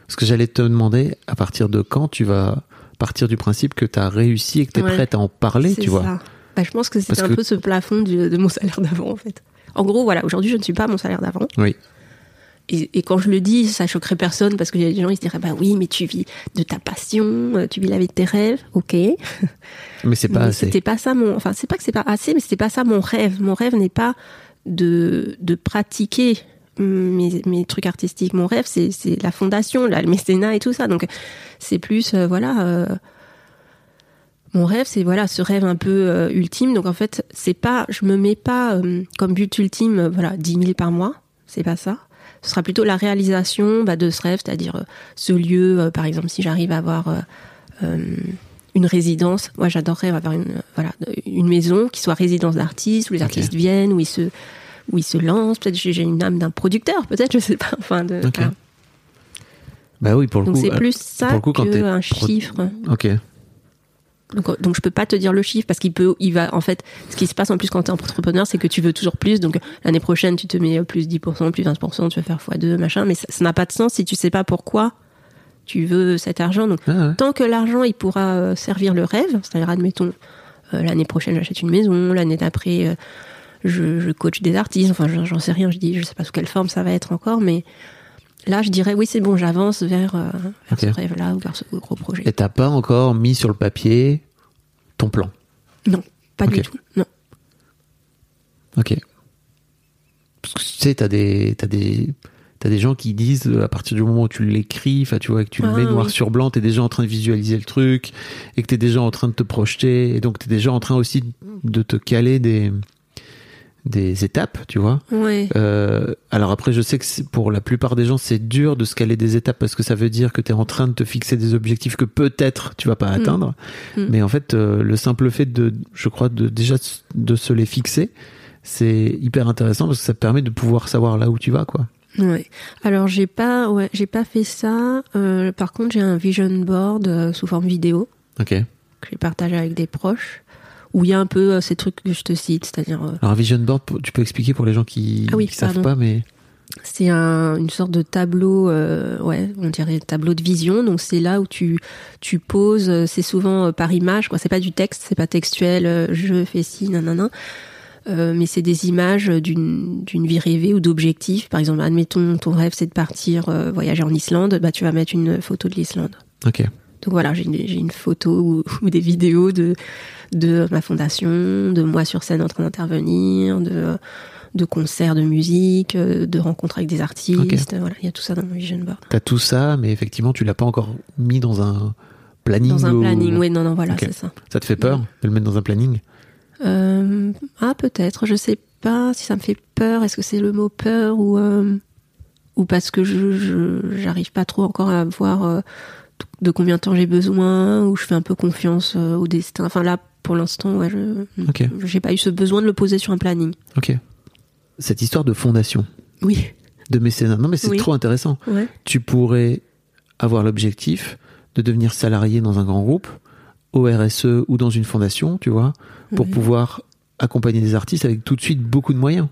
Parce que j'allais te demander, à partir de quand tu vas partir du principe que tu as réussi et que tu es Ouais. prête à en parler, tu vois? ça. Bah, je pense que c'était un que- peu ce plafond du- de mon salaire d'avant, en fait. En gros, voilà, aujourd'hui, je ne suis pas à mon salaire d'avant. Oui. Et, et quand je le dis, ça choquerait personne parce qu'il y a des gens qui se diraient bah oui, mais tu vis de ta passion, euh, tu vis la vie de tes rêves, ok. Mais c'est pas mais assez. c'était pas ça mon, enfin c'est pas que c'est pas assez, mais c'était pas ça mon rêve. Mon rêve n'est pas de de pratiquer mes, mes trucs artistiques. Mon rêve c'est la fondation, là, le mécénat et tout ça. Donc c'est plus euh, voilà. euh, mon rêve, c'est voilà ce rêve un peu euh, ultime. Donc en fait, c'est pas, je me mets pas comme but ultime, voilà, 10 000 par mois. C'est pas ça. Ce sera plutôt la réalisation bah, de ce rêve, c'est-à-dire ce lieu, par exemple, si j'arrive à avoir une résidence. Moi, j'adorerais avoir une, voilà, une maison qui soit résidence d'artistes, où les artistes viennent, où ils se, où ils se lancent. Peut-être j'ai une âme d'un producteur, peut-être, je sais pas. Enfin, de. Bah oui, pour le Donc coup. c'est euh, plus ça qu'un chiffre. Ok. Donc, donc je peux pas te dire le chiffre parce qu'il peut, il va, en fait, ce qui se passe en plus quand t'es entrepreneur, c'est que tu veux toujours plus. Donc l'année prochaine, tu te mets euh, plus 10%, plus 20%, tu vas faire x2, machin. Mais ça n'a pas de sens si tu sais pas pourquoi tu veux cet argent. Donc Ah ouais. tant que l'argent, il pourra euh, servir le rêve, c'est-à-dire, admettons, euh, l'année prochaine, j'achète une maison, l'année d'après, euh, je, je coach des artistes, enfin, j'en sais rien, je dis, je sais pas sous quelle forme ça va être encore, mais là, je dirais, oui, c'est bon, j'avance vers, euh, vers ce rêve-là ou vers ce gros projet. Et t'as pas encore mis sur le papier ton plan? Non, pas du tout, non. Ok. Parce que tu sais, t'as des, t'as des, T'as des gens qui disent à partir du moment où tu l'écris, enfin tu vois que tu le Ah, mets noir oui. sur blanc, t'es déjà en train de visualiser le truc et que t'es déjà en train de te projeter et donc t'es déjà en train aussi de te caler des des étapes, tu vois. Ouais. Euh, alors après, je sais que pour la plupart des gens, c'est dur de se caler des étapes parce que ça veut dire que tu es en train de te fixer des objectifs que peut-être tu vas pas atteindre. Mm. Mais en fait, euh, le simple fait de, je crois, de déjà de se les fixer, c'est hyper intéressant parce que ça te permet de pouvoir savoir là où tu vas, quoi. Ouais. Alors j'ai pas, ouais, j'ai pas fait ça. Euh, par contre, j'ai un vision board sous forme vidéo Ok. que j'ai partagé avec des proches, où il y a un peu euh, ces trucs que je te cite, c'est-à-dire euh, Alors vision board, tu peux expliquer pour les gens qui, Ah oui, qui savent pas, mais c'est un, une sorte de tableau, euh, ouais, on dirait tableau de vision. Donc c'est là où tu tu poses. C'est souvent par image, quoi. C'est pas du texte, c'est pas textuel. je fais ci, nanana. Euh, mais c'est des images d'une d'une vie rêvée ou d'objectifs. Par exemple, admettons ton rêve c'est de partir euh, voyager en Islande, bah tu vas mettre une photo de l'Islande. ok. Donc voilà, j'ai une, photo ou, ou des vidéos de, de ma fondation, de moi sur scène en train d'intervenir, de, de concerts de musique, euh, de rencontres avec des artistes. Voilà, il y a tout ça dans mon vision board. T'as tout ça, mais effectivement, tu l'as pas encore mis dans un planning. Dans un ou- planning, oui, non, non, voilà, c'est ça. Ça te fait peur de le mettre dans un planning? Euh, ah, peut-être, je sais pas si ça me fait peur. Est-ce que c'est le mot peur ou, euh, ou parce que je je- j'arrive pas trop encore à voir euh, de combien de temps j'ai besoin, ou je fais un peu confiance euh, au destin. Enfin là, pour l'instant, ouais, je Ok. j'ai pas eu ce besoin de le poser sur un planning. Ok. Cette histoire de fondation, Oui. de mécénat, non mais c'est Oui. trop intéressant. Ouais. Tu pourrais avoir l'objectif de devenir salarié dans un grand groupe, au RSE ou dans une fondation, tu vois, pour Ouais. pouvoir accompagner des artistes avec tout de suite beaucoup de moyens.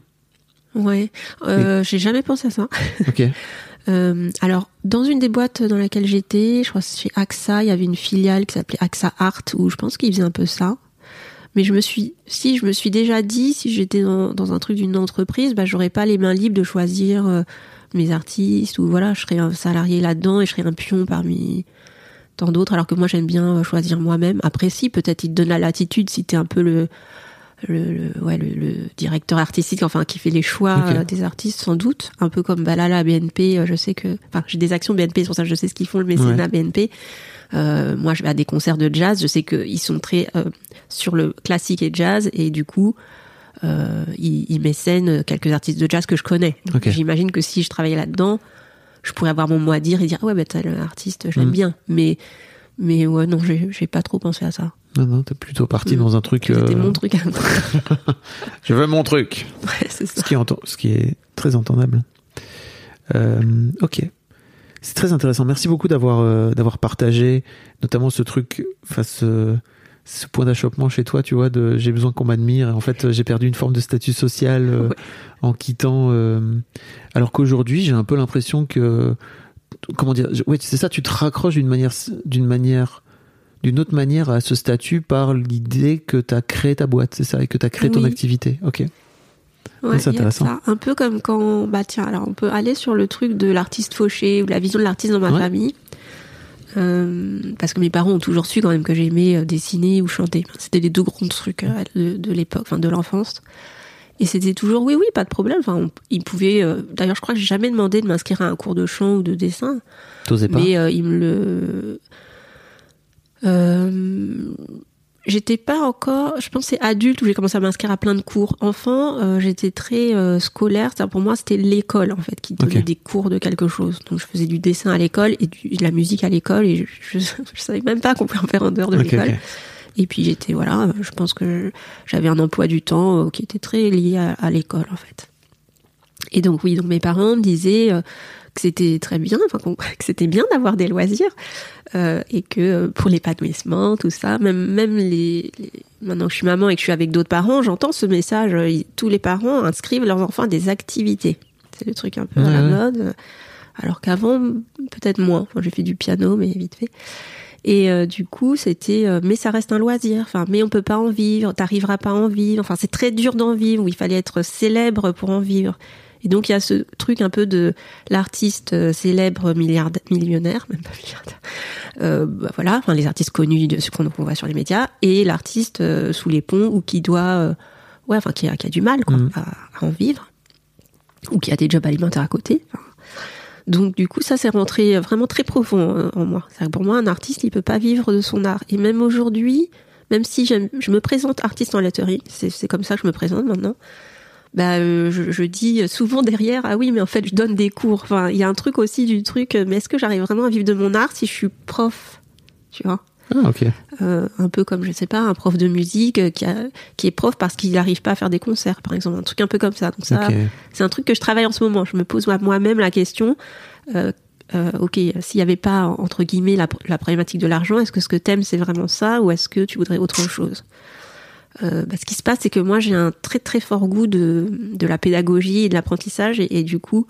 Ouais. Euh, J'ai jamais pensé à ça. Ok. Euh, alors, dans une des boîtes dans laquelle j'étais, je crois que chez AXA, il y avait une filiale qui s'appelait AXA Art, où je pense qu'ils faisaient un peu ça. Mais je me suis, si je me suis déjà dit, si j'étais dans, un truc d'une entreprise, bah, j'aurais pas les mains libres de choisir euh, mes artistes, ou voilà, je serais un salarié là-dedans et je serais un pion parmi tant d'autres, alors que moi j'aime bien euh, choisir moi-même. Après, si, peut-être il te donne la latitude si t'es un peu le, le, le- ouais, le, le directeur artistique, enfin qui fait les choix euh, des artistes sans doute, un peu comme Balala BNP. euh, je sais que, enfin j'ai des actions BNP, c'est pour ça que je sais ce qu'ils font le mécénat Ouais. BNP. Euh, moi, je vais à des concerts de jazz. Je sais qu'ils sont très euh, sur le classique et jazz, et du coup, euh, ils, ils mécènent quelques artistes de jazz que je connais. Donc, Ok. J'imagine que si je travaillais là-dedans, je pourrais avoir mon mot à dire et dire ouais, bah tel artiste, je l'aime Mm. bien. Mais mais ouais, non, j'ai pas trop pensé à ça. Non, non, t'es plutôt parti dans un truc. C'était euh, mon truc. Je veux mon truc. Ouais, c'est ça. Ce qui est, enten- ce qui est très entendable. Euh, ok. C'est très intéressant. Merci beaucoup d'avoir euh, d'avoir partagé notamment ce truc, enfin ce, ce point d'achoppement chez toi, tu vois, de j'ai besoin qu'on m'admire. En fait, j'ai perdu une forme de statut social euh, Ouais. en quittant. alors qu'aujourd'hui, j'ai un peu l'impression que comment dire, ouais, c'est ça, tu te raccroches d'une manière d'une manière d'une autre manière à ce statut par l'idée que tu as créé ta boîte, c'est ça, et que tu as créé ton Oui. activité. Ok. Ouais, c'est intéressant. ça. Un peu comme quand, bah tiens, alors on peut aller sur le truc de l'artiste fauché ou la vision de l'artiste dans ma Ouais. famille. Euh, parce que mes parents ont toujours su quand même que j'aimais euh, dessiner ou chanter. C'était les deux grands trucs euh, de, de l'époque, enfin de l'enfance. Et c'était toujours oui, oui, pas de problème. Enfin, on- ils pouvaient. euh, D'ailleurs, je crois que j'ai jamais demandé de m'inscrire à un cours de chant ou de dessin. T'osais pas Mais euh, il me le. Euh, J'étais pas encore. Je c'est adulte où j'ai commencé à m'inscrire à plein de cours. Enfant, euh, j'étais très euh, scolaire. C'est-à-dire pour moi, c'était l'école en fait qui donnait des cours de quelque chose. Donc je faisais du dessin à l'école et du- de la musique à l'école et je, je, je savais même pas qu'on pouvait en faire en dehors de l'école. Et puis j'étais voilà, je pense que j'avais un emploi du temps euh, qui était très lié à, à l'école en fait. Et donc oui, donc mes parents me disaient que c'était très bien, enfin que c'était bien d'avoir des loisirs euh, et que euh, pour l'épanouissement, tout ça, même même les, les- maintenant que je suis maman et que je suis avec d'autres parents, j'entends ce message. euh, tous les parents inscrivent leurs enfants à des activités. C'est le truc un peu à la mode. Alors qu'avant, peut-être moins. Enfin, j'ai fait du piano, mais vite fait. Et euh, du coup, c'était euh, mais ça reste un loisir. Enfin, mais on peut pas en vivre. T'arriveras pas à en vivre. Enfin, c'est très dur d'en vivre. Où il fallait être célèbre pour en vivre. Et donc il y a ce truc un peu de l'artiste euh, célèbre milliardaire, millionnaire, même pas milliardaire. Euh, bah voilà, enfin les artistes connus de ce qu'on voit sur les médias et l'artiste euh, sous les ponts ou qui doit, euh, ouais, enfin qui a, qui a du mal quoi, Mhm. à, à en vivre ou qui a des jobs alimentaires à côté. Enfin, Donc du coup, ça c'est rentré vraiment très profond euh, en moi. Que pour moi, un artiste, il peut pas vivre de son art. Et même aujourd'hui, même si je me présente artiste en letterie, c'est c'est comme ça que je me présente maintenant. Bah, euh, je, je dis souvent derrière, ah oui, mais en fait, je donne des cours. Enfin, il y a un truc aussi du truc, euh, mais est-ce que j'arrive vraiment à vivre de mon art si je suis prof Tu vois? Ah, ok. euh, un peu comme je sais pas un prof de musique qui, a, qui est prof parce qu'il n'arrive pas à faire des concerts par exemple. Un truc un peu comme ça. Donc ça c'est un truc que je travaille en ce moment. Je me pose moi- moi-même la question euh, euh, ok s'il n'y avait pas entre guillemets la, la problématique de l'argent est-ce que ce que t'aimes c'est vraiment ça ou est-ce que tu voudrais autre chose? Euh, bah, ce qui se passe, c'est que moi, j'ai un très très fort goût de, de la pédagogie et de l'apprentissage, et, et du coup,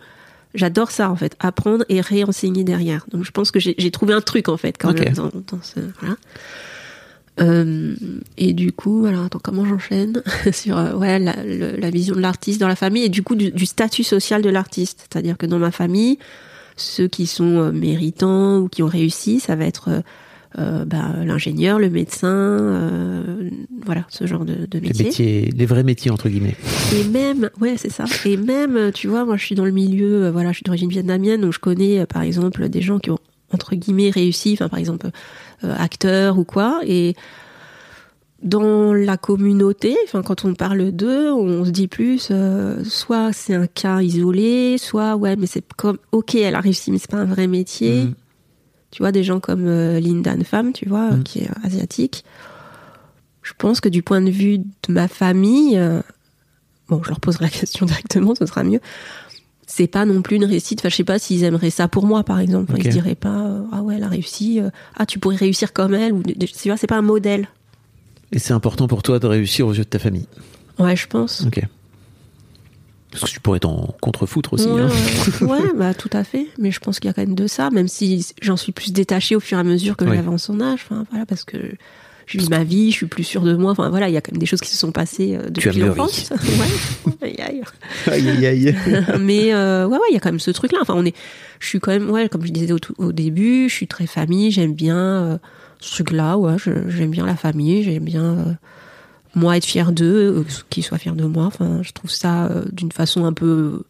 j'adore ça en fait, apprendre et réenseigner derrière. Donc, je pense que j'ai trouvé un truc en fait quand même dans, dans ce voilà. Euh, et du coup, alors attends, comment j'enchaîne sur euh, ouais la, le- la vision de l'artiste dans la famille et du coup du, du statut social de l'artiste, c'est-à-dire que dans ma famille, ceux qui sont euh, méritants ou qui ont réussi, ça va être euh, bah, l'ingénieur, le médecin, euh, voilà ce genre de, de Les métier. métiers, les vrais métiers, entre guillemets. Et même, ouais, c'est ça. Et même, tu vois, moi, je suis dans le milieu, euh, voilà, je suis d'origine vietnamienne, donc je connais, par exemple, des gens qui ont entre guillemets réussi, enfin, par exemple, acteurs ou quoi. Et dans la communauté, enfin, quand on parle d'eux, on se dit plus, euh, soit c'est un cas isolé, soit ouais, mais c'est comme, ok, elle a réussi, mais c'est pas un vrai métier. Mhm. Tu vois, des gens comme euh, Linda Pham, tu vois, Mhm. qui est asiatique. Je pense que du point de vue de ma famille, euh, bon, je leur poserai la question directement, ce sera mieux. C'est pas non plus une réussite. Enfin, je sais pas s'ils aimeraient ça pour moi, par exemple. Ils se diraient pas, euh, ah ouais, elle a réussi. euh, ah, tu pourrais réussir comme elle. Ou, tu vois, c'est pas un modèle. Et c'est important pour toi de réussir aux yeux de ta famille. Ouais, je pense. Ok. Parce que tu pourrais t'en contrefoutre aussi. Ouais, hein. ouais, ouais, bah tout à fait. Mais je pense qu'il y a quand même de ça, même si j'en suis plus détachée au fur et à mesure que Oui. j'avance en âge. Enfin, voilà, parce que je vis ma vie, je suis plus sûre de moi. Enfin, voilà, il y a quand même des choses qui se sont passées euh, depuis l'enfance. ouais. Aïe, aïe. Aïe, aïe, aïe. mais euh, ouais, ouais, il y a quand même ce truc-là. Enfin, on est, je suis quand même, ouais, comme je disais au, début, je suis très famille. J'aime bien euh, ce truc-là. Ouais, j'aime bien la famille. J'aime bien euh, moi être fière d'eux, euh, qu'ils soient fiers de moi. Enfin, je trouve ça euh, d'une façon un peu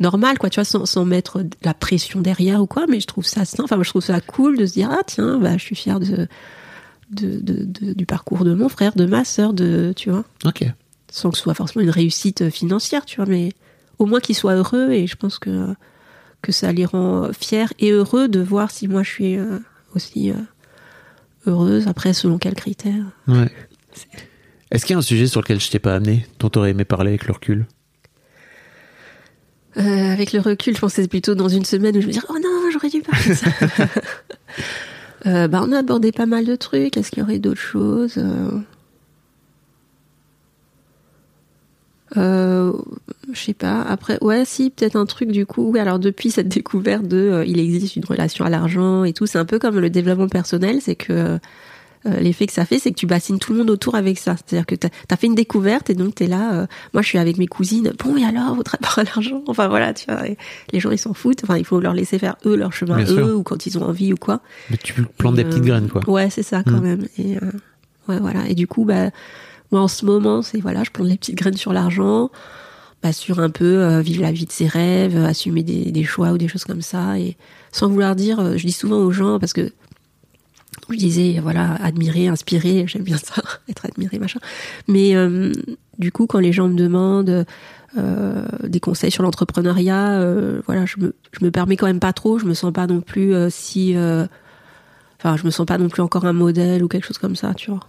normale, quoi. Tu vois, sans, sans mettre de la pression derrière ou quoi. Mais je trouve ça, sain. enfin, moi, je trouve ça cool de se dire, ah tiens, bah, je suis fière de, de, de- de- du parcours de mon frère, de ma sœur, de, tu vois Ok. sans que ce soit forcément une réussite financière, tu vois, mais au moins qu'ils soient heureux et je pense que, que ça les rend fiers et heureux de voir si moi je suis euh, aussi euh, heureuse, après selon quels critères. Ouais. Est-ce qu'il y a un sujet sur lequel je t'ai pas amené, dont t'aurais aimé parler avec le recul? Euh, avec le recul, je pensais plutôt dans une semaine où je me disais oh non, j'aurais dû parler de ça. Euh, bah, on a abordé pas mal de trucs. Est-ce qu'il y aurait d'autres choses? Euh, Je sais pas. Après, ouais, si, peut-être un truc du coup. Oui, alors depuis cette découverte de euh, il existe une relation à l'argent et tout, c'est un peu comme le développement personnel, c'est que euh, l'effet que ça fait, c'est que tu bassines tout le monde autour avec ça. C'est-à-dire que t'as as fait une découverte et donc t'es là. euh, moi, je suis avec mes cousines. Bon, et alors, votre rapport à l'argent? Enfin voilà, tu vois. les gens, ils s'en foutent. Enfin, il faut leur laisser faire eux leur chemin, Bien eux, sûr. ou quand ils ont envie ou quoi. Mais tu plantes des Et, petites euh, graines, quoi. Ouais, c'est ça quand Mm. même. Et euh, ouais, voilà. Et du coup, bah, moi en ce moment, c'est voilà, je plante les petites graines sur l'argent, bah, sur un peu euh, vivre la vie de ses rêves, assumer des, des choix ou des choses comme ça, et sans vouloir dire, euh, je dis souvent aux gens parce que je disais voilà, admirer, inspirer, j'aime bien ça, être admiré, machin. Mais euh, du coup, quand les gens me demandent euh, des conseils sur l'entrepreneuriat, euh, voilà, je me, je me permets quand même pas trop. Je me sens pas non plus euh, si, euh, enfin, je me sens pas non plus encore un modèle ou quelque chose comme ça, tu vois.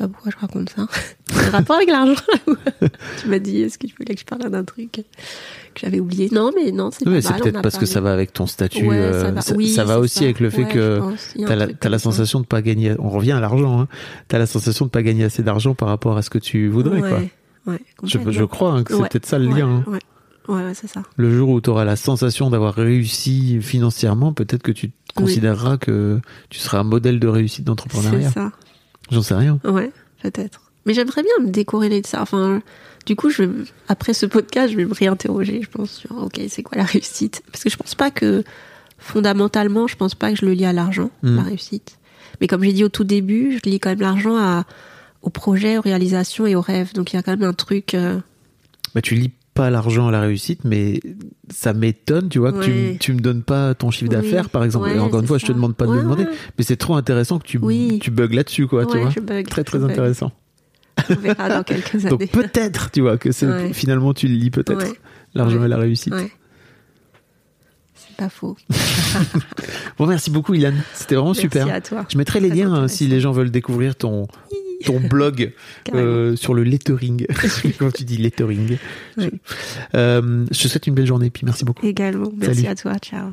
Pas pourquoi je raconte ça. C'est un rapport avec l'argent. tu m'as dit, est-ce que tu voulais que je parle d'un truc que j'avais oublié? Non, mais non, c'est Oui, pas c'est peut-être parce que ça va avec ton statut. Ouais, euh, ça va, ça, Oui, ça va c'est aussi ça. avec le fait Ouais, que t'as la, t'as la sensation de pas gagner. On revient à l'argent. Hein. T'as la sensation de pas gagner assez d'argent par rapport à ce que tu voudrais. Ouais, Je, crois hein, que c'est peut-être ça le lien. hein. Ouais, c'est ça. Le jour où tu auras la sensation d'avoir réussi financièrement, peut-être que tu Oui. considéreras que tu seras un modèle de réussite C'est d'entrepreneuriat. ça. J'en sais rien. Ouais, peut-être. Mais j'aimerais bien me décorréler de ça. Enfin, du coup, je, vais- après ce podcast, je vais me réinterroger, je pense, sur, ok, c'est quoi la réussite? Parce que je pense pas que, fondamentalement, je pense pas que je le lie à l'argent, la réussite. Mais comme j'ai dit au tout début, je lie quand même l'argent à, au projet, aux réalisations et aux rêves. Donc il y a quand même un truc... euh, Bah, tu lis pas l'argent à la réussite, mais ça m'étonne, tu vois, que tu, me donnes pas ton chiffre Oui. d'affaires, par exemple. Ouais, Et encore une fois, je te demande pas de le demander, mais c'est trop intéressant que tu, Oui. tu bugs là-dessus, quoi, tu vois. je bug, très, très je bug. intéressant. On verra dans quelques années. Donc peut-être, tu vois, que c'est Ouais. finalement tu le lis peut-être. Ouais. L'argent Ouais. et la réussite. C'est pas faux. Bon, merci beaucoup, Ilan. C'était vraiment Merci super. à toi. Je mettrai les liens hein, si intéressant. les gens veulent découvrir ton, ton blog euh, sur le lettering. Quand tu dis lettering? Oui. Euh, je te souhaite une belle journée, puis merci beaucoup. Également. Merci Salut. à toi. Ciao.